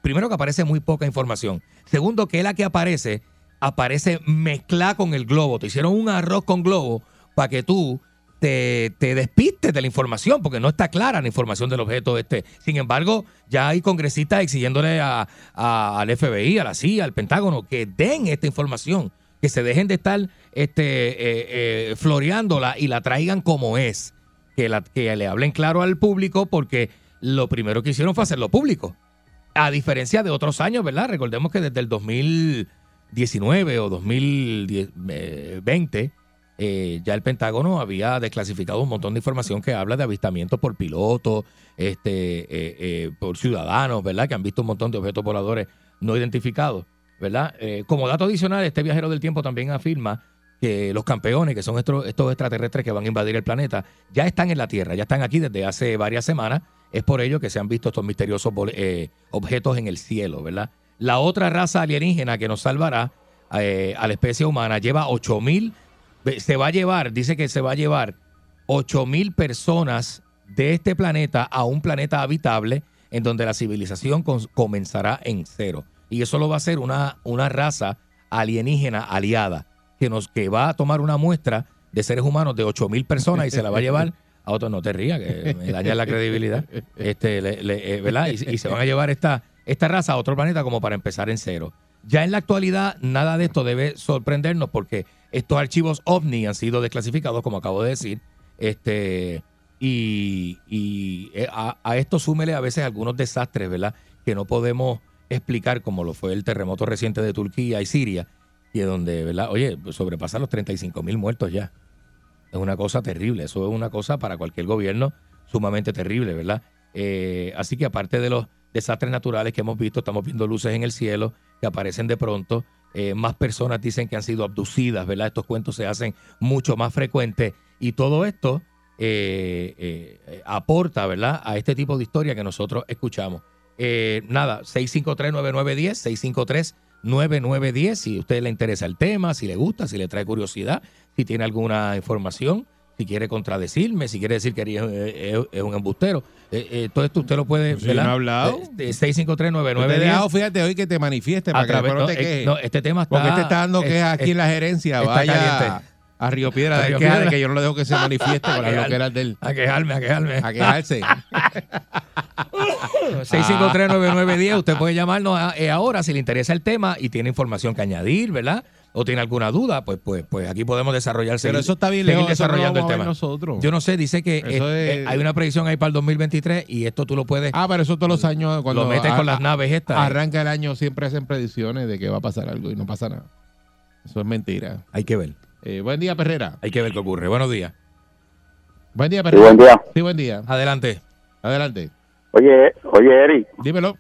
primero que aparece muy poca información. Segundo, que la que aparece, aparece mezclada con el globo. Te hicieron un arroz con globo para que tú te, te despistes de la información, porque no está clara la información del objeto este. Sin embargo, ya hay congresistas exigiéndole a, al FBI, a la CIA, al Pentágono, que den esta información, que se dejen de estar este, eh, eh, floreándola y la traigan como es. Que, la, que le hablen claro al público, porque lo primero que hicieron fue hacerlo público. A diferencia de otros años, ¿verdad? Recordemos que desde el 2019 o 2020 eh, ya el Pentágono había desclasificado un montón de información que habla de avistamientos por pilotos, este, eh, eh, por ciudadanos, ¿verdad? Que han visto un montón de objetos voladores no identificados, ¿verdad? Como dato adicional, este viajero del tiempo también afirma que los campeones, que son estos, estos extraterrestres que van a invadir el planeta, ya están en la Tierra, ya están aquí desde hace varias semanas. Es por ello que se han visto estos misteriosos objetos en el cielo, ¿verdad? La otra raza alienígena que nos salvará a la especie humana lleva 8000 Ve- se va a llevar, dice que se va a llevar 8 mil personas de este planeta a un planeta habitable en donde la civilización comenzará en cero. Y eso lo va a hacer una, una raza alienígena aliada que, nos, que va a tomar una muestra de seres humanos de 8 mil personas y se la va a llevar a otro. No te rías, que me daña la credibilidad. Este, eh, ¿verdad? Y, y se van a llevar esta, esta raza a otro planeta como para empezar en cero. Ya en la actualidad, nada de esto debe sorprendernos porque estos archivos OVNI han sido desclasificados, como acabo de decir. Este, y eh, a, esto súmele a veces algunos desastres, ¿verdad? Que no podemos explicar, como lo fue el terremoto reciente de Turquía y Siria, y donde, ¿verdad? Oye, sobrepasa los 35 mil muertos ya. Es una cosa terrible. Eso es una cosa para cualquier gobierno sumamente terrible, ¿verdad? Eh, así que aparte de los desastres naturales que hemos visto, estamos viendo luces en el cielo que aparecen de pronto. Eh, más personas dicen que han sido abducidas, ¿verdad? Estos cuentos se hacen mucho más frecuentes y todo esto eh, eh, aporta, ¿verdad? A este tipo de historia que nosotros escuchamos. Eh, nada, 653-9910, 653-9910, si a usted le interesa el tema, si le gusta, si le trae curiosidad, si tiene alguna información, si quiere contradecirme, si quiere decir que es, un embustero. Eh, eh, todo esto usted lo puede... Sí, ¿verdad? no hablado. Eh, de 653-9910. Yo te he dejado, fíjate, hoy que te manifieste para través- que no no, te eh, quejes. no, este tema está- Porque este está dando quejas aquí en la gerencia. Vaya caliente. a Río Piedra A de Río de Piedra. que yo no le dejo que se manifieste con las loqueras del... A quejarme, a quejarme. A quejarse. 653-9910. Usted puede llamarnos a- eh, ahora si le interesa el tema y tiene información que añadir, ¿verdad? O tiene alguna duda, pues pues pues aquí podemos desarrollar. Pero seguir- eso está bien lejos, no desarrollando a el ver tema. nosotros. Yo no sé, dice que Eso eh, es- eh, hay una predicción ahí para el 2023 y esto tú lo puedes. Ah, pero eso todos los años cuando lo metes a- con las naves estas. Arranca el año siempre hacen predicciones de que va a pasar algo y no pasa nada. Eso es mentira. Hay que ver. Eh, buen día, Perrera. Hay que ver qué ocurre. Buenos días. Buen día, Sí, Perrera. buen día. Sí, buen día. Adelante. Adelante. Oye, oye, Eric, Dímelo.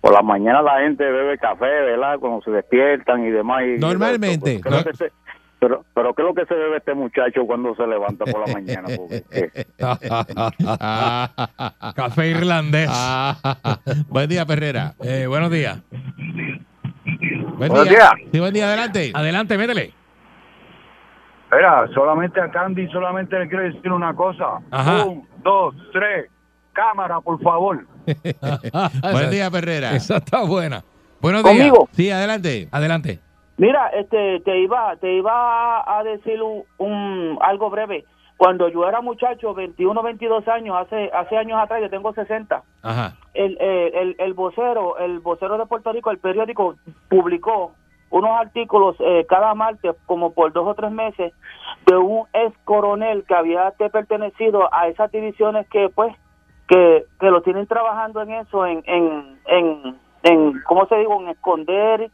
Por la mañana la gente bebe café, ¿verdad? Cuando se despiertan y demás. y- Normalmente. ¿Qué es lo que se- pero, pero ¿qué es lo que se bebe este muchacho cuando se levanta por la mañana? Café irlandés. Buen día, Perrera. Eh, buenos días. Buen Buenos día. días. Sí, buen día, adelante. Adelante, métele. Mira, solamente a Candy solamente le quiero decir una cosa. Ajá. Un, dos, tres. Cámara, por favor. buen día, Perrera. Esa está buena. Buenos días. Conmigo. Sí, adelante. Adelante. Mira, este, te iba, te iba a decir un, un- algo breve. Cuando yo era muchacho, 21, 22 años, hace, hace años atrás, yo tengo 60. Ajá. El, eh, el, el vocero, el vocero de Puerto Rico, el periódico publicó unos artículos eh, cada martes, como por dos o tres meses, de un ex coronel que había pertenecido a esas divisiones que, pues, que, que lo tienen trabajando en eso, en, en, en, en, ¿cómo se digo? En esconder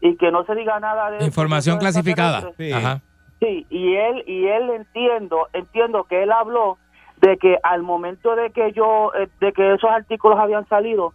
y que no se diga nada de eso, Información eso es clasificada. Ajá. Sí, y él y él entiendo, entiendo que él habló de que al momento de que yo eh, de que esos artículos habían salido,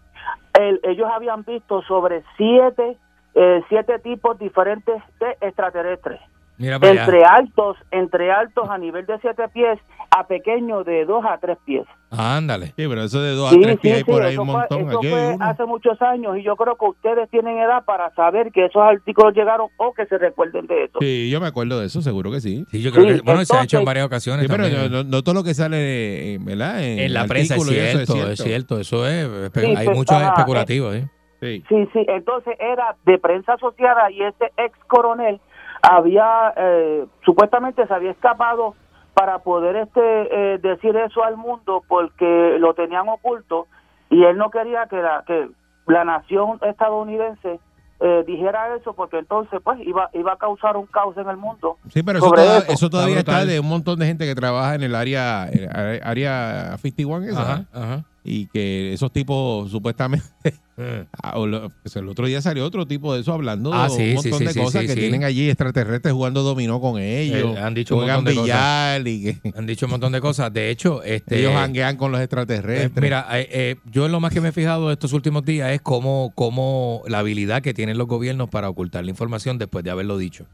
él- ellos habían visto sobre siete eh, siete tipos diferentes de extraterrestres. Mira para allá. Entre altos, entre altos a nivel de siete pies a pequeños de dos a tres pies. Ándale. Sí, pero eso de dos Sí, a tres sí, pies hay sí, por ahí un fue- montón. Aquí fue uno. hace muchos años y yo creo que ustedes tienen edad para saber que esos artículos llegaron o que se recuerden de eso. Sí, yo me acuerdo de eso, seguro que sí. Sí, yo creo Sí, que, bueno, se ha hecho en varias ocasiones Sí, pero también. no, todo lo que sale, eh, ¿verdad? en la prensa es y eso cierto, es cierto, eso es, espe- hay pues, mucho ajá, especulativo, ¿eh? Sí. Sí, sí, entonces era de prensa asociada y ese ex coronel había, eh, supuestamente se había escapado para poder este eh, decir eso al mundo porque lo tenían oculto y él no quería que la, que la nación estadounidense eh, dijera eso porque entonces pues iba, iba a causar un caos en el mundo. Sí, pero eso, toda- eso. eso todavía Está de un montón de gente que trabaja en el área, el área- área 51 esa, Ajá, ajá. Y que esos tipos supuestamente Ah, o lo- pues el otro día salió otro tipo de eso hablando Ah, de sí, un montón sí, de cosas que tienen allí extraterrestres jugando dominó con ellos. Eh, han dicho un montón de cosas. billar y que Han dicho un montón de cosas. De hecho, este, ellos hanguean con los eh, extraterrestres. mira, eh, eh, yo en lo más que me he fijado estos últimos días es cómo, cómo la habilidad que tienen los gobiernos para ocultar la información después de haberlo dicho.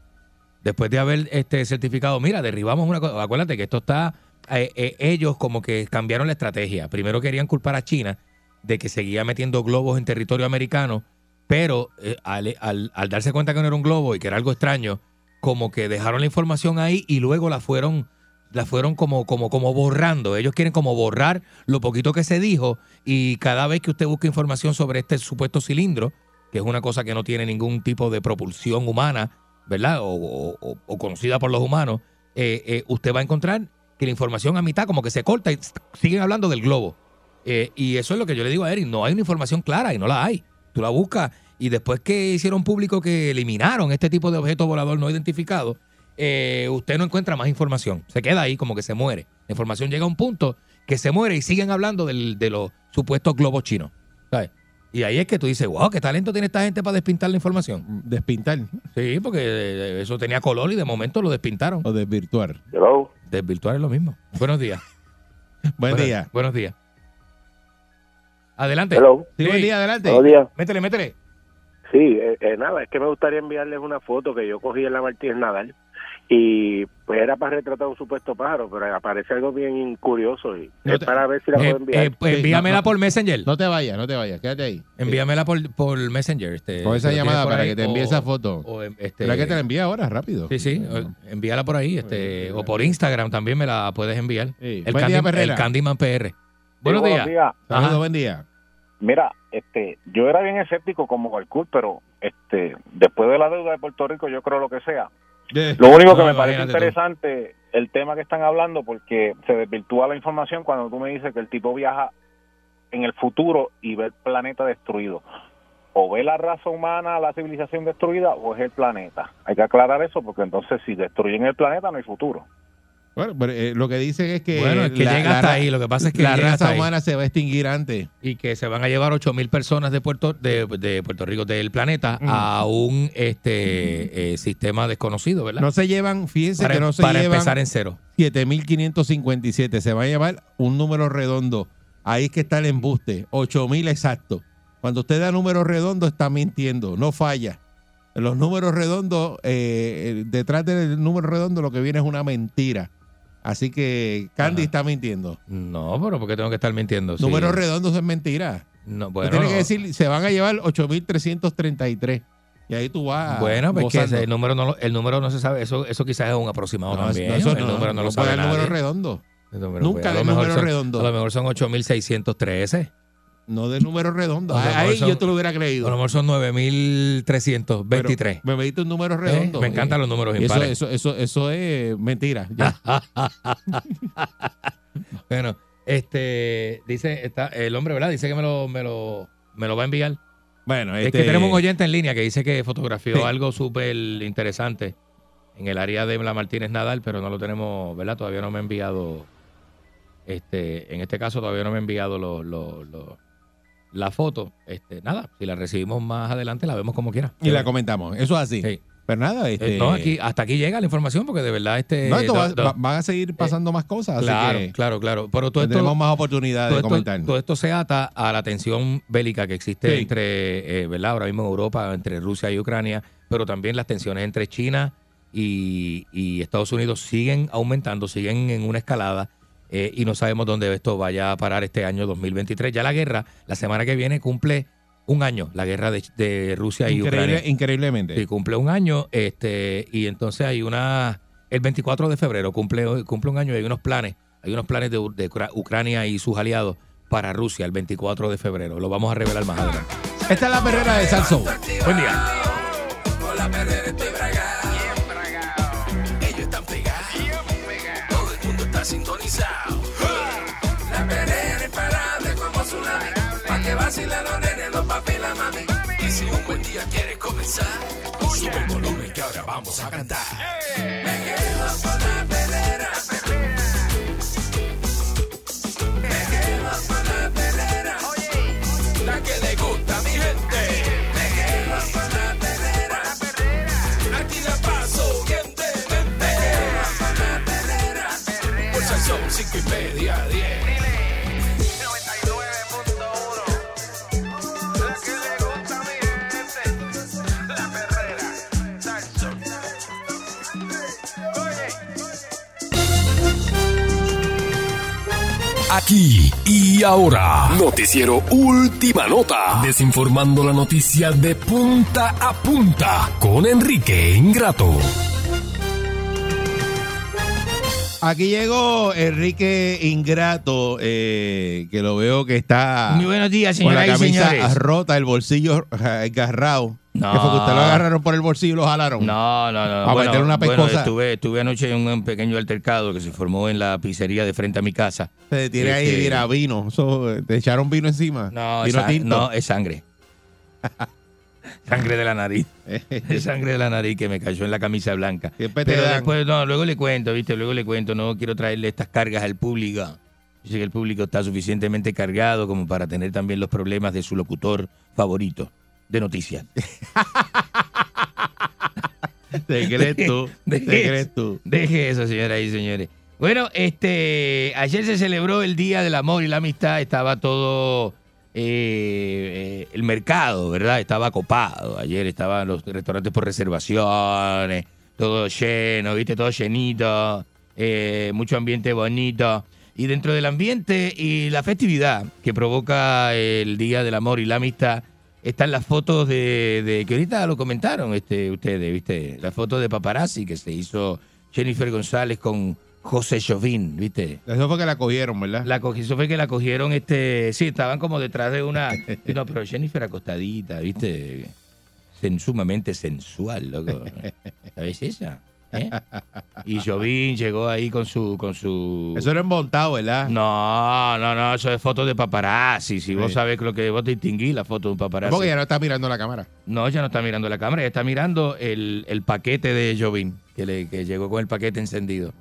Después de haber este certificado, mira, derribamos una cosa. Acuérdate que esto está. Eh, eh, ellos como que cambiaron la estrategia. Primero querían culpar a China de que seguía metiendo globos en territorio americano, pero eh, al, al- darse cuenta que no era un globo y que era algo extraño, como que dejaron la información ahí y luego la fueron la fueron como, como, como borrando. Ellos quieren como borrar lo poquito que se dijo y cada vez que usted busca información sobre este supuesto cilindro, que es una cosa que no tiene ningún tipo de propulsión humana, ¿verdad? O, o- conocida por los humanos, usted va a encontrar que la información a mitad como que se corta y siguen hablando del globo. Eh, y eso es lo que yo le digo a Eric, no hay una información clara y no la hay. Tú la buscas y después que hicieron público que eliminaron este tipo de objeto volador no identificado, eh, usted no encuentra más información. Se queda ahí como que se muere. La información llega a un punto que se muere y siguen hablando del- de los supuestos globos chinos. ¿sabes? Y ahí es que tú dices, wow, qué talento tiene esta gente para despintar la información. Despintar Sí, porque eh, eso tenía color y de momento lo despintaron. o desvirtuar. Hello. Desvirtuar es lo mismo. Buenos días. Buen Buenos- día. Buenos días. Adelante. Hello. Sí, buen día, adelante. Buenos días. Métele, métele. Sí, eh, eh, nada, es que me gustaría enviarles una foto que yo cogí en la Martínez Nadal y pues era para retratar un supuesto pájaro, pero aparece algo bien curioso y No es te- para ver si la Eh, puedo enviar. eh, pues envíamela no, por Messenger. No te vayas, no te vayas, quédate ahí. Envíamela por, por Messenger. Este, Con esa llamada para ahí, que te envíe o- esa foto. O, este, ¿Será que te la envía ahora, rápido? Sí, sí. o- Envíala por ahí. Este, o por Instagram también me la puedes enviar. Sí. El, Buen día, Candy- Perrera. el Candyman PR. Buenos días. Saludos, Ajá. buen día. Mira, este, yo era bien escéptico como Balcour, pero este, después de la deuda de Puerto Rico, yo creo lo que sea. Lo único que No, me parece imagínate tú. interesante el tema que están hablando porque se desvirtúa la información cuando tú me dices que el tipo viaja en el futuro y ve el planeta destruido. O ve la raza humana, la civilización destruida, o es el planeta. Hay que aclarar eso porque entonces si destruyen el planeta no hay futuro. Bueno, pero, eh, lo que dicen es que, Bueno, es que llega hasta ahí, lo que pasa es que la raza ahí. humana se va a extinguir antes. Y que se van a llevar 8 mil personas de Puerto, de, de Puerto Rico, del planeta, Mm. a un este eh, sistema desconocido, ¿verdad? No se llevan, fíjense para que no se para llevan empezar en cero. 7.557. Se va a llevar un número redondo. Ahí es que está el embuste. 8.000 exacto. Cuando usted da número redondo está mintiendo. No falla. Los números redondos, eh, detrás del número redondo lo que viene es una mentira. Así que Candy Ajá. está mintiendo. No, pero ¿por qué tengo que estar mintiendo? Sí. Números redondos es mentira. No, bueno, tiene no. que decir, se van a llevar 8.333. Y ahí tú vas. Bueno, pues que gozando. ese- el número no el número no se sabe, eso eso quizás es un aproximado No, también. no, eso el número no, lo sabe dar número redondo. El número, Nunca pues, mejor número son- redondo. A lo mejor son 8613. No de número redondo. A lo mejor Ahí son- yo te lo hubiera A lo creído. mejor son 9323. Pero Me pediste un número Eh, redondo. Me encantan los números eso, impares. eso, eso, eso es mentira. Bueno, este dice está el hombre, ¿verdad? Dice que me lo me lo me lo va a enviar. Bueno, Es este, que tenemos un oyente en línea que dice que fotografió Sí. algo súper interesante en el área de la Martínez Nadal, pero no lo tenemos, ¿verdad? Todavía no me ha enviado Este, en este caso todavía no me ha enviado lo- lo- lo- la foto. Este, nada, si la recibimos más adelante la vemos como quiera. Y la comentamos. Eso es así. Sí. Pero nada, este. Eh, no, aquí, hasta aquí llega la información porque de verdad este... no, esto va- do- do- va- van a seguir pasando más cosas. así Claro, que claro, claro. Pero todo esto, tendremos más oportunidades de esto- comentar. todo esto se ata a la tensión bélica que existe Sí. entre, eh, ¿verdad? Ahora mismo en Europa, entre Rusia y Ucrania, pero también las tensiones entre China y, y Estados Unidos siguen aumentando, siguen en una escalada eh, y no sabemos dónde esto vaya a parar este año 2023. Ya la guerra, la semana que viene, cumple un año, la guerra de, de Rusia y Ucrania. increíblemente. Sí, cumple un año, este, y entonces hay una, el 24 de febrero cumple, cumple un año y hay unos planes, hay unos planes de, de Ucra- Ucrania y sus aliados para Rusia el 24 de febrero. Lo vamos a revelar más adelante. Esta es la perrera de Salso. Buen día. Que vacilen los nenes, los papi y la mami. Y si un buen día quieres comenzar, sube el volumen que ahora vamos a cantar. Me quedo con la perrera. Me quedo con la perrera. La que le gusta a mi gente. Me quedo con la perrera. Aquí la paso bien de mente. Me quedo con la. Por son cinco y media, Aquí y ahora, noticiero Última Nota, desinformando la noticia de punta a punta con Enrique Ingrato. Aquí llegó Enrique Ingrato, eh, que lo veo que está. Muy buenos días, Con la señoras y camisa señores. rota, el bolsillo agarrado. No. ¿Qué fue que usted lo agarraron por el bolsillo y lo jalaron? No, no, no. A Bueno, meter una bueno, pescosa. estuve, estuve anoche en un pequeño altercado que se formó en la pizzería de frente a mi casa. Se tiene ahí, Este, mira, vino. Eso, eh, ¿Te echaron vino encima? No, vino es, tinto. no, es sangre. sangre de la nariz. Es sangre de la nariz que me cayó en la camisa blanca. Siempre te Pero dan. después, no, luego le cuento, ¿viste? Luego le cuento. No quiero traerle estas cargas al público. Sé que el público está suficientemente cargado como para tener también los problemas de su locutor favorito de noticias. ¿Te crees tú? ¿Te Deje crees eso. tú? Deje eso, señoras y señores. Bueno, este, ayer se celebró el Día del Amor y la Amistad. Estaba todo eh, eh, el mercado, ¿verdad? Estaba copado. Ayer estaban los restaurantes por reservaciones, todo lleno, ¿viste? Todo llenito, eh, mucho ambiente bonito. Y dentro del ambiente y la festividad que provoca el Día del Amor y la Amistad, están las fotos de, de- que ahorita lo comentaron este, ustedes, ¿viste? La foto de paparazzi que se hizo Jennifer González con José Chauvin, ¿viste? Eso fue que la cogieron, ¿verdad? La cogi- eso fue que la cogieron, este, sí, estaban como detrás de una, no, pero Jennifer acostadita, ¿viste? Sen- sumamente sensual, loco. ¿Sabes esa? ¿Eh? Y Jovín llegó ahí con su, con su. Eso era embontado, ¿verdad? No, no, no, eso es foto de paparazzi. Si vos sabés lo que vos distinguís, la foto de un paparazzi. Porque ya no está mirando la cámara. No, ella no está mirando la cámara, ella está mirando el, el paquete de Jovín, que, le, que llegó con el paquete encendido.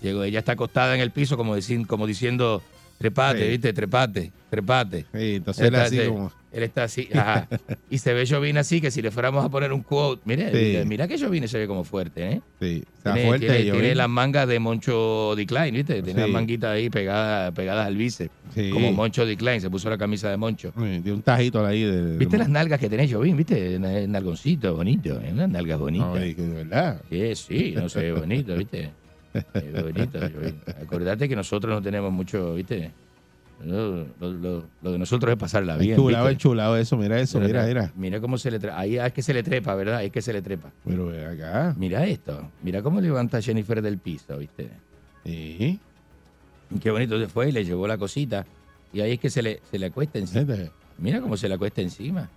Llegó, ella está acostada en el piso como, decin- como diciendo, trepate, Sí. ¿viste? Trepate, trepate. Sí, entonces él está, así sí, como. él está así, ajá. Y se ve Jovín así, que si le fuéramos a poner un quote, mire, Sí. mira que Jovín se ve como fuerte, ¿eh? Sí, está Tiene, fuerte. tiene- tiene vi. las mangas de Moncho Decline, ¿viste? Tiene Sí. las manguitas ahí pegadas, pegadas al bíceps, Sí. como Moncho Decline, se puso la camisa de Moncho. Sí, Tiene un tajito ahí de. de- ¿Viste las nalgas que tenés, Jovín? ¿Viste? Na- Nalgoncito, bonito, ¿eh? unas nalgas bonitas. No, de verdad. Sí, sí, no se ve bonito, ¿viste? Jovín. Acordate que nosotros no tenemos mucho, ¿viste? Lo, lo- lo- lo de nosotros es pasarla bien. Enchulado, ¿viste? enchulado eso, mira eso, Mira, mira, mira. Mira cómo se le trepa. Ahí es que se le trepa, ¿verdad? Es que se le trepa. Pero ve acá. Mira esto. Mira cómo levanta Jennifer del piso, ¿viste? Sí. Qué bonito se fue y le llevó la cosita. Y ahí es que se le, se le acuesta encima. Este, Mira cómo se le acuesta encima.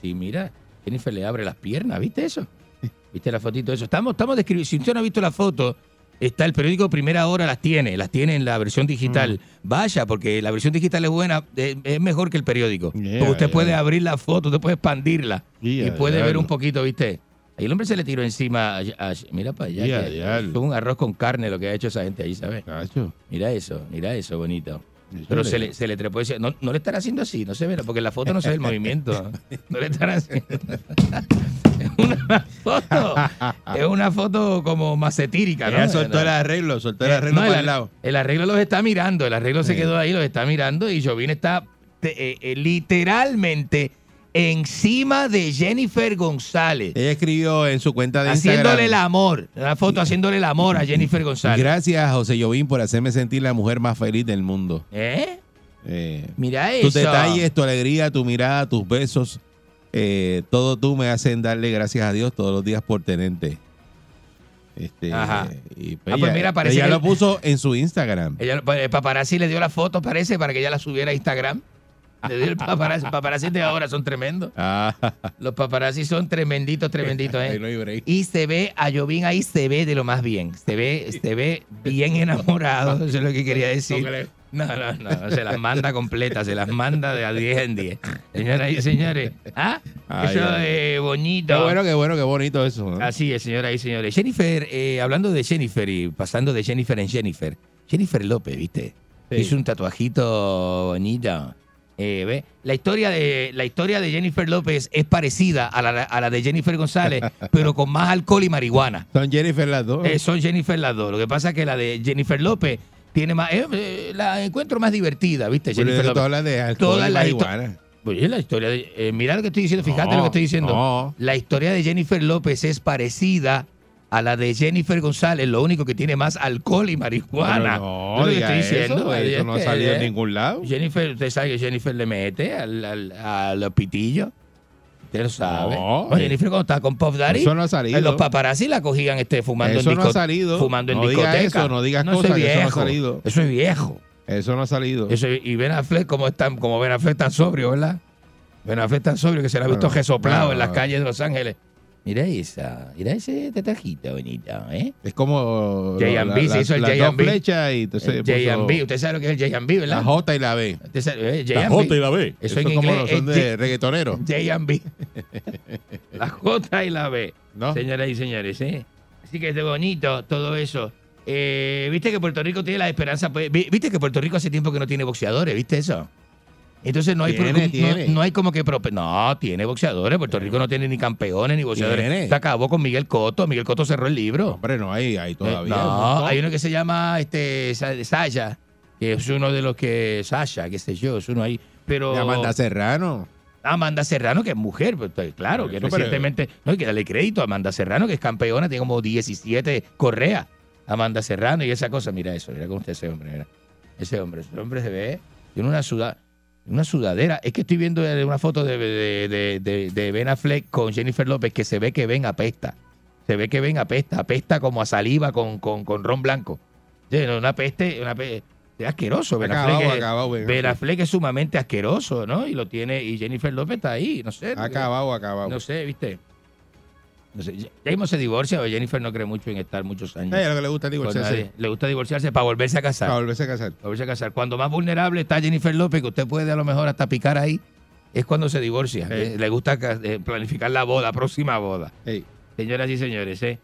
Sí, mira. Jennifer le abre las piernas, ¿viste eso? ¿Viste la fotito de eso? Estamos, estamos describiendo. Si usted no ha visto la foto, está el periódico Primera Hora, las tiene, las tiene en la versión digital. Mm. Vaya, porque la versión digital es buena, eh, es mejor que el periódico. Yeah, porque usted yeah. puede abrir la foto, usted puede expandirla Yeah, y puede ver un poquito, ¿viste? Ahí el hombre se le tiró encima. a- a- mira para allá. Que- es un arroz con carne lo que ha hecho esa gente ahí, ¿sabes? Mira eso, mira eso, bonito. Pero se le, se le trepó ese- No, no le estará haciendo así, no se ve, porque en la foto no se ve el movimiento. No le estará haciendo. Es una foto. Es una foto como macetírica, ¿no? Ella soltó el arreglo, soltó el arreglo No, para el, el lado. el arreglo los está mirando, el arreglo se quedó ahí, los está mirando y Jovín está te- eh, eh, literalmente encima de Jennifer González, Ella escribió en su cuenta de haciéndole el Instagram. amor, una foto haciéndole el amor a Jennifer González. Gracias, José Jovín, por hacerme sentir la mujer más feliz del mundo. ¿Eh? Eh, Mira eso. tus detalles, tu alegría, tu mirada, tus besos, eh, todo tú me hacen darle gracias a Dios todos los días por tenerte. Este, Ajá. y Ah, pues mira, parece ella que- lo puso en su Instagram. Ella, el paparazzi le dio la foto, parece, para que ella la subiera a Instagram. El paparazzi. paparazzi de ahora son tremendos. Ah, Los paparazzi son tremenditos, tremenditos, ¿eh? no. Y se ve, a Jovín ahí se ve de lo más bien. Se ve, se ve bien enamorado, eso es lo que quería decir. No, no, no, se las manda completas, se las manda de a 10 en 10. Señoras y señores, ¿ah? Ay, eso ay. es bonito. Qué bueno, qué bueno, qué bonito eso. ¿no? Así es, señoras y señores. Jennifer, eh, hablando de Jennifer y pasando de Jennifer en Jennifer, Jennifer López, ¿viste? Sí. Hizo un tatuajito bonito. Eh, ¿ve? La historia de la historia de Jennifer López es parecida a la, a la de Jennifer González, pero con más alcohol y marihuana. Son Jennifer las dos. Eh, son Jennifer las dos. Lo que pasa es que la de Jennifer López tiene más, eh, la encuentro más divertida, ¿viste? Pero Jennifer López. hablas de alcohol Todas y marihuana. Pues es la historia de, mira lo que estoy diciendo, fíjate No, lo que estoy diciendo. no. La historia de Jennifer López es parecida a la de Jennifer González, lo único que tiene más alcohol y marihuana. Pero no, que diga estoy diciendo. eso, eso no ha salido en ningún lado. Jennifer, usted sabe que Jennifer le mete al, al, a los pitillos. Usted lo sabe. No, eh, Jennifer cuando estaba con Puff Daddy, Eso no ha salido. eh, los paparazzi la cogían este, fumando Eso en no ha salido. Fumando en No diga discoteca. eso, no digas cosas que eso no ha salido. Eso es viejo. Eso no ha salido. Eso, y Ben Affleck, como, están, como Ben Affleck tan sobrio, ¿verdad? Ben Affleck tan sobrio que se le ha visto resoplado en las calles de Los Ángeles. Mira esa, mira ese tatajito bonito, ¿eh? Es como J&B, se hizo el las dos J&B. flechas y entonces J&B, usted sabe lo que es el J&B, ¿verdad? la J y la B. Usted sabe, eh, La. J y la B. Eso, Eso en es como inglés son es de. J&B. la J y la B. ¿No? Señoras y señores, ¿eh? Así que es bonito todo eso. Eh, Viste que Puerto Rico tiene la esperanza. pues, vi- Viste que Puerto Rico hace tiempo que no tiene boxeadores, ¿viste eso? Entonces no hay, Tiene, pro- no- tiene. no, hay como que. No, tiene boxeadores. Puerto Rico no tiene ni campeones ni boxeadores. Tiene. Se acabó con Miguel Coto. Miguel Coto cerró el libro. Hombre, no hay, hay todavía. Eh, un no, hay uno que se llama este Sa- Sasha, que es uno de los que. Sasha, qué sé yo, es uno ahí. Pero. Y Amanda Serrano. Amanda Serrano, que es mujer, pues, claro, que recientemente, no hay que darle crédito a Amanda Serrano, que es campeona, tiene como 17 correas. Amanda Serrano y esa cosa, mira eso, mira cómo está ese hombre, mira. Ese hombre, ese hombre se ve, tiene una suda, una sudadera. Es que estoy viendo una foto de, de, de, de- Ben Affleck con Jennifer López, que se ve que Ben apesta. Se ve que Ben apesta, apesta como a saliva con, con, con ron blanco. Una peste, una peste, es asqueroso. Ben Acabado, Affleck acabado, Ben Ben. Affleck es sumamente asqueroso, ¿no? Y lo tiene, y Jennifer López está ahí, no sé. Acabado, acabado. No sé, ¿viste? No sé, James se divorcia o Jennifer no cree mucho en estar muchos años. A ella lo que le gusta divorciarse. Le gusta divorciarse para volverse a casar. Para volverse a casar. Para volverse a casar. Cuando más vulnerable está Jennifer López, que usted puede a lo mejor hasta picar ahí, es cuando se divorcia. Sí. Eh, Le gusta eh, planificar la boda, próxima boda. Señoras y señores, ¿eh?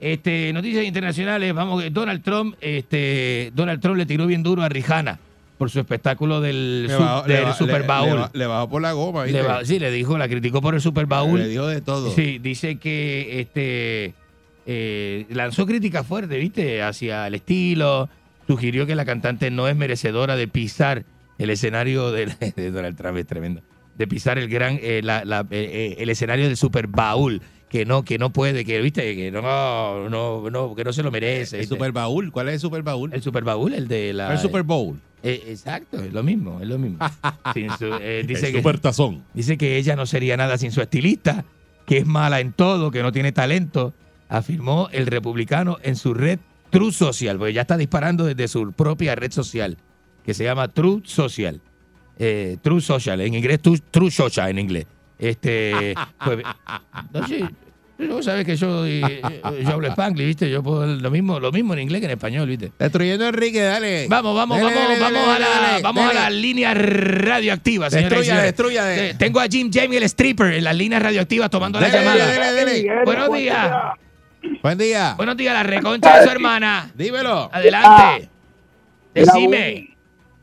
Este, noticias internacionales, vamos, Donald Trump, este, Donald Trump le tiró bien duro a Rihanna por su espectáculo del, Le bajó- ba- Super Bowl. Le, ba- le bajó por la goma, ¿viste? Le ba- sí, le dijo, la criticó por el Super Bowl. Le dijo de todo. Sí, dice que este eh, lanzó críticas fuertes, ¿viste? Hacia el estilo. Sugirió que la cantante no es merecedora de pisar el escenario del, de Donald Trump, es tremendo. De pisar el gran, eh, la- la- eh, eh, el escenario del Super Bowl. Que no, que no puede, que viste, que no, no, no, que no se lo merece. El. Super Bowl. ¿Cuál es el Super Bowl? El Super Bowl, el de la. El Super Bowl. Eh, exacto, es lo mismo, es lo mismo. Sin su- eh, dice el que, Super Tazón. Dice que ella no sería nada sin su estilista, que es mala en todo, que no tiene talento, afirmó el republicano en su red True Social, porque ya está disparando desde su propia red social, que se llama True Social. Eh, True Social, en inglés True, True Social en inglés. Este, pues, no sé, Tú sabes que yo, eh, yo hablo spanglish, ¿viste? Yo puedo lo mismo, lo mismo en inglés que en español, ¿viste? Destruyendo a Enrique, dale. Vamos, vamos, Dale, vamos, dale, vamos, dale, a, la, dale, vamos a dale. la línea radioactiva, señoras y Destruya, señores. destruya de- Eh, Tengo a Jim Jamie, el stripper, en las líneas radioactivas tomando la llamada. dale, dale, dale. Buenos días. Buen día. Buenos días, la reconcha de su hermana. Dímelo. Adelante. Decime.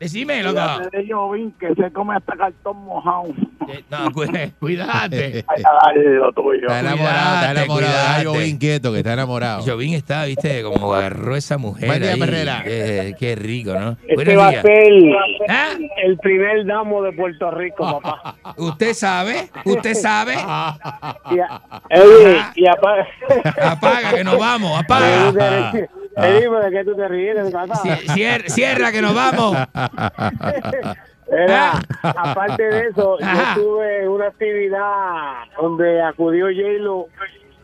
Decime, loco. de Jovín que se come hasta cartón mojado. Eh, No, cu- cuídate. Ay, dale lo tuyo. Está enamorado, está Cuídate, enamorado. Yo cuídate. inquieto que está enamorado. Jovín está, viste, como agarró esa mujer. Buen día, ahí. Perrera. Eh, qué rico, ¿no? Este va a ser ¿Ah? el primer damo de Puerto Rico, papá. ¿Usted sabe? ¿Usted sabe? Y, a- y aparte... Apaga, que nos vamos, apaga. Eddie, ¿de qué tú te ríes? Cierra, que nos vamos. Era, aparte de eso, Ajá. yo tuve una actividad donde acudió J-Lo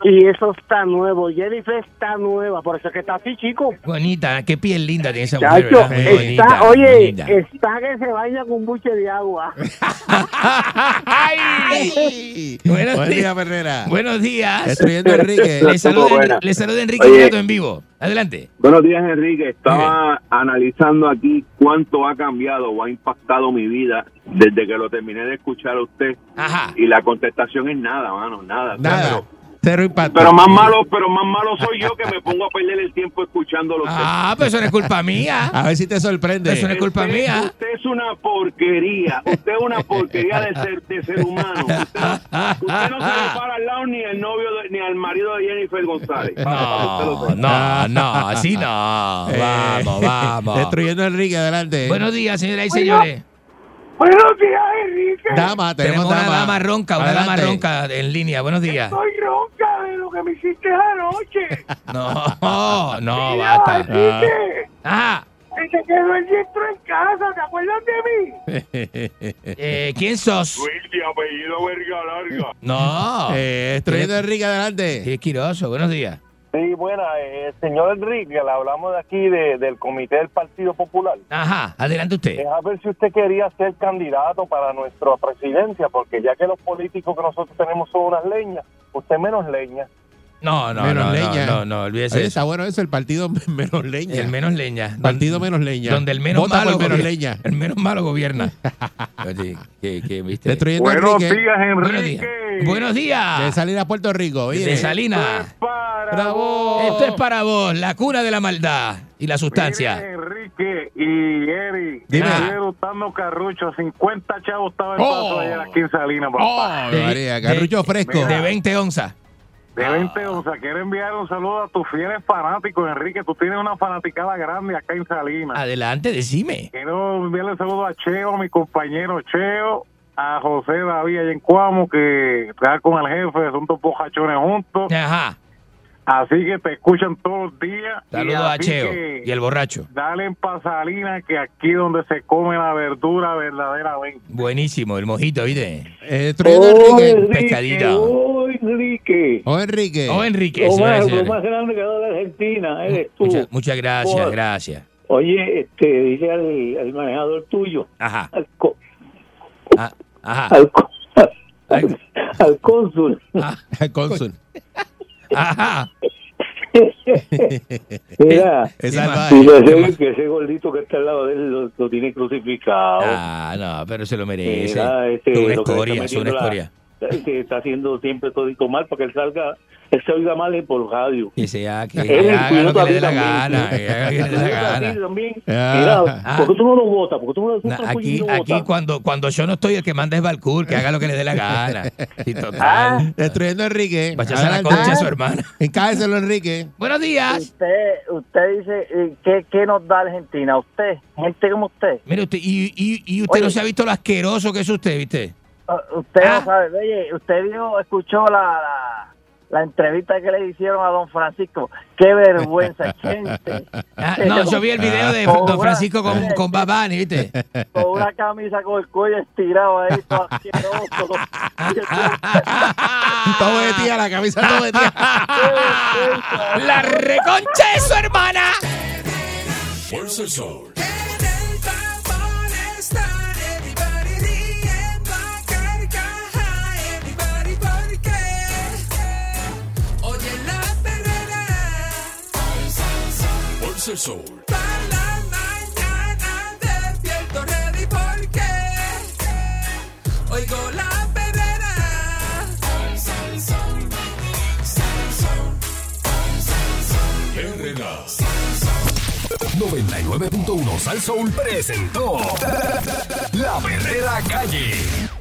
y eso está nuevo. Jennifer está nueva, por eso es que está así, chico. Bonita, qué piel linda tiene esa mujer, Chacho, ¿verdad? Muy bonita, está, oye, linda. está que se baña con un buche de agua. ¡Ay! Buenos Buen días. día, Perrera. Buenos días. Destruyendo a Enrique. Le saluda, le saluda Enrique. Nieto en vivo. Adelante. Buenos días, Enrique. Estaba analizando aquí cuánto ha cambiado o ha impactado mi vida desde que lo terminé de escuchar a usted. Ajá. Y la contestación es nada, mano, nada. Nada. Pero, Cero impacto. pero más malo, pero más malo soy yo que me pongo a perder el tiempo escuchándolo. a usted. Ah, pero eso no es culpa mía. A ver si te sorprende. Eso no es culpa Usted- mía. Usted es una porquería. Usted es una porquería de ser, de ser humano. Usted no, usted no se le para al lado ni al novio de- ni al marido de Jennifer González. No, no, no, así no. Eh, Vamos, vamos. Destruyendo a Enrique, adelante. Buenos días, señoras y señores. Buenos días, Enrique. Dama, tenemos, Tenemos una dama. dama ronca, una dama Adelante. ronca en línea. Buenos días. Estoy ronca de lo que me hiciste anoche. No, no, Mira, basta. Enrique, Ajá. que se quedó el diestro en casa, ¿te acuerdas de mí? Eh, ¿Quién sos? Luis, de apellido verga larga. No. Eh, a Enrique, adelante. Sí, Quiroso, buenos días. Sí, buena, eh, señor Enrique, le hablamos de aquí de- del Comité del Partido Popular. Ajá, adelante usted. Es a ver si usted quería ser candidato para nuestra presidencia, porque ya que los políticos que nosotros tenemos son unas leñas, usted menos leña. No, no, Menos no, leña. no, no, no, olvídese Oye, de está eso. bueno eso, el partido menos leña. El menos leña. partido menos leña. Donde el menos Vota malo menos leña. El menos malo gobierna. Oye, ¿qué, qué, viste? Destruyendo a Enrique. Buenos días. Buenos De días. salir a Puerto Rico. De Mire. Salinas. Para vos. Esto es para vos, la cuna de la maldad y la sustancia. Enrique y Eri, Dime. ayer Carrucho, 50 chavos estaba el Oh. paso ayer aquí en Salinas, papá. Oh, De- María, carrucho de- fresco. De 20 onzas. De 20 onzas, quiero enviar un saludo a tus fieles fanáticos, Enrique. Tú tienes una fanaticada grande acá en Salinas. Adelante, decime. Quiero enviarle un saludo a Cheo, a mi compañero Cheo, a José David allá en Cuamo, que está con el jefe, son dos bojachones juntos. Ajá. Así que te escuchan todos los días. Y Saludos a Cheo y el borracho. Dale en Pasalina, que aquí donde se come la verdura verdaderamente. Buenísimo, el mojito, ¿viste? Eh, a Enrique. Pescadito. Oh, Enrique. Oh, Enrique. Oh, Enrique, Lo más, lo más grande que ha dado la Argentina eres tú. Muchas, muchas gracias, Por- gracias. Oye, este, dile al, al manejador tuyo, Ajá. al, co- Ah, Ajá. al, co- al, al cónsul. Ah, El cónsul. Ajá. Mira, Es Sí, salvaje. dile a ¿Qué ese- más? que ese gordito que está al lado de él lo, lo tiene crucificado. Ah, no, pero se lo merece. Mira, este, es una le escoria, es una metiendo la- escoria. que está haciendo siempre todito mal para que él salga, él se oiga mal por radio. Que sea, que Él haga lo que le dé la gana, que haga lo que le dé la gana. Sí, también. Ah. Ah. ¿por qué tú no lo votas? ¿Por qué tú no, tú Na- no Aquí, lo aquí votas? cuando, cuando yo no estoy, el que manda es Balcour, que haga lo que le dé la gana. Ah. total. Destruyendo a Enrique. Va a la concha a su hermana. Encábeselo, Enrique. Buenos días. Usted, usted dice, eh, ¿qué, ¿qué nos da Argentina? Usted, gente como usted. Mire usted, y, y, y usted Oye. no se ha visto lo asqueroso que es usted, ¿viste? Uh, Usted Ah. no sabe, oye, usted vio, escuchó la, la, la entrevista que le hicieron a don Francisco. Qué vergüenza, gente. Ah, no, yo vi el video de Con Don una- Francisco con, con Babani, ¿viste? Con una camisa con el cuello estirado ahí, todo asqueroso. Todo de tía, la camisa todo de tía. La reconcha de su hermana. Fuerza el sol. Sol. la mañana despierto ready porque oigo la perrera. Sal, sal, Herrera. 99.1 Sal Soul presentó La Verdadera Calle.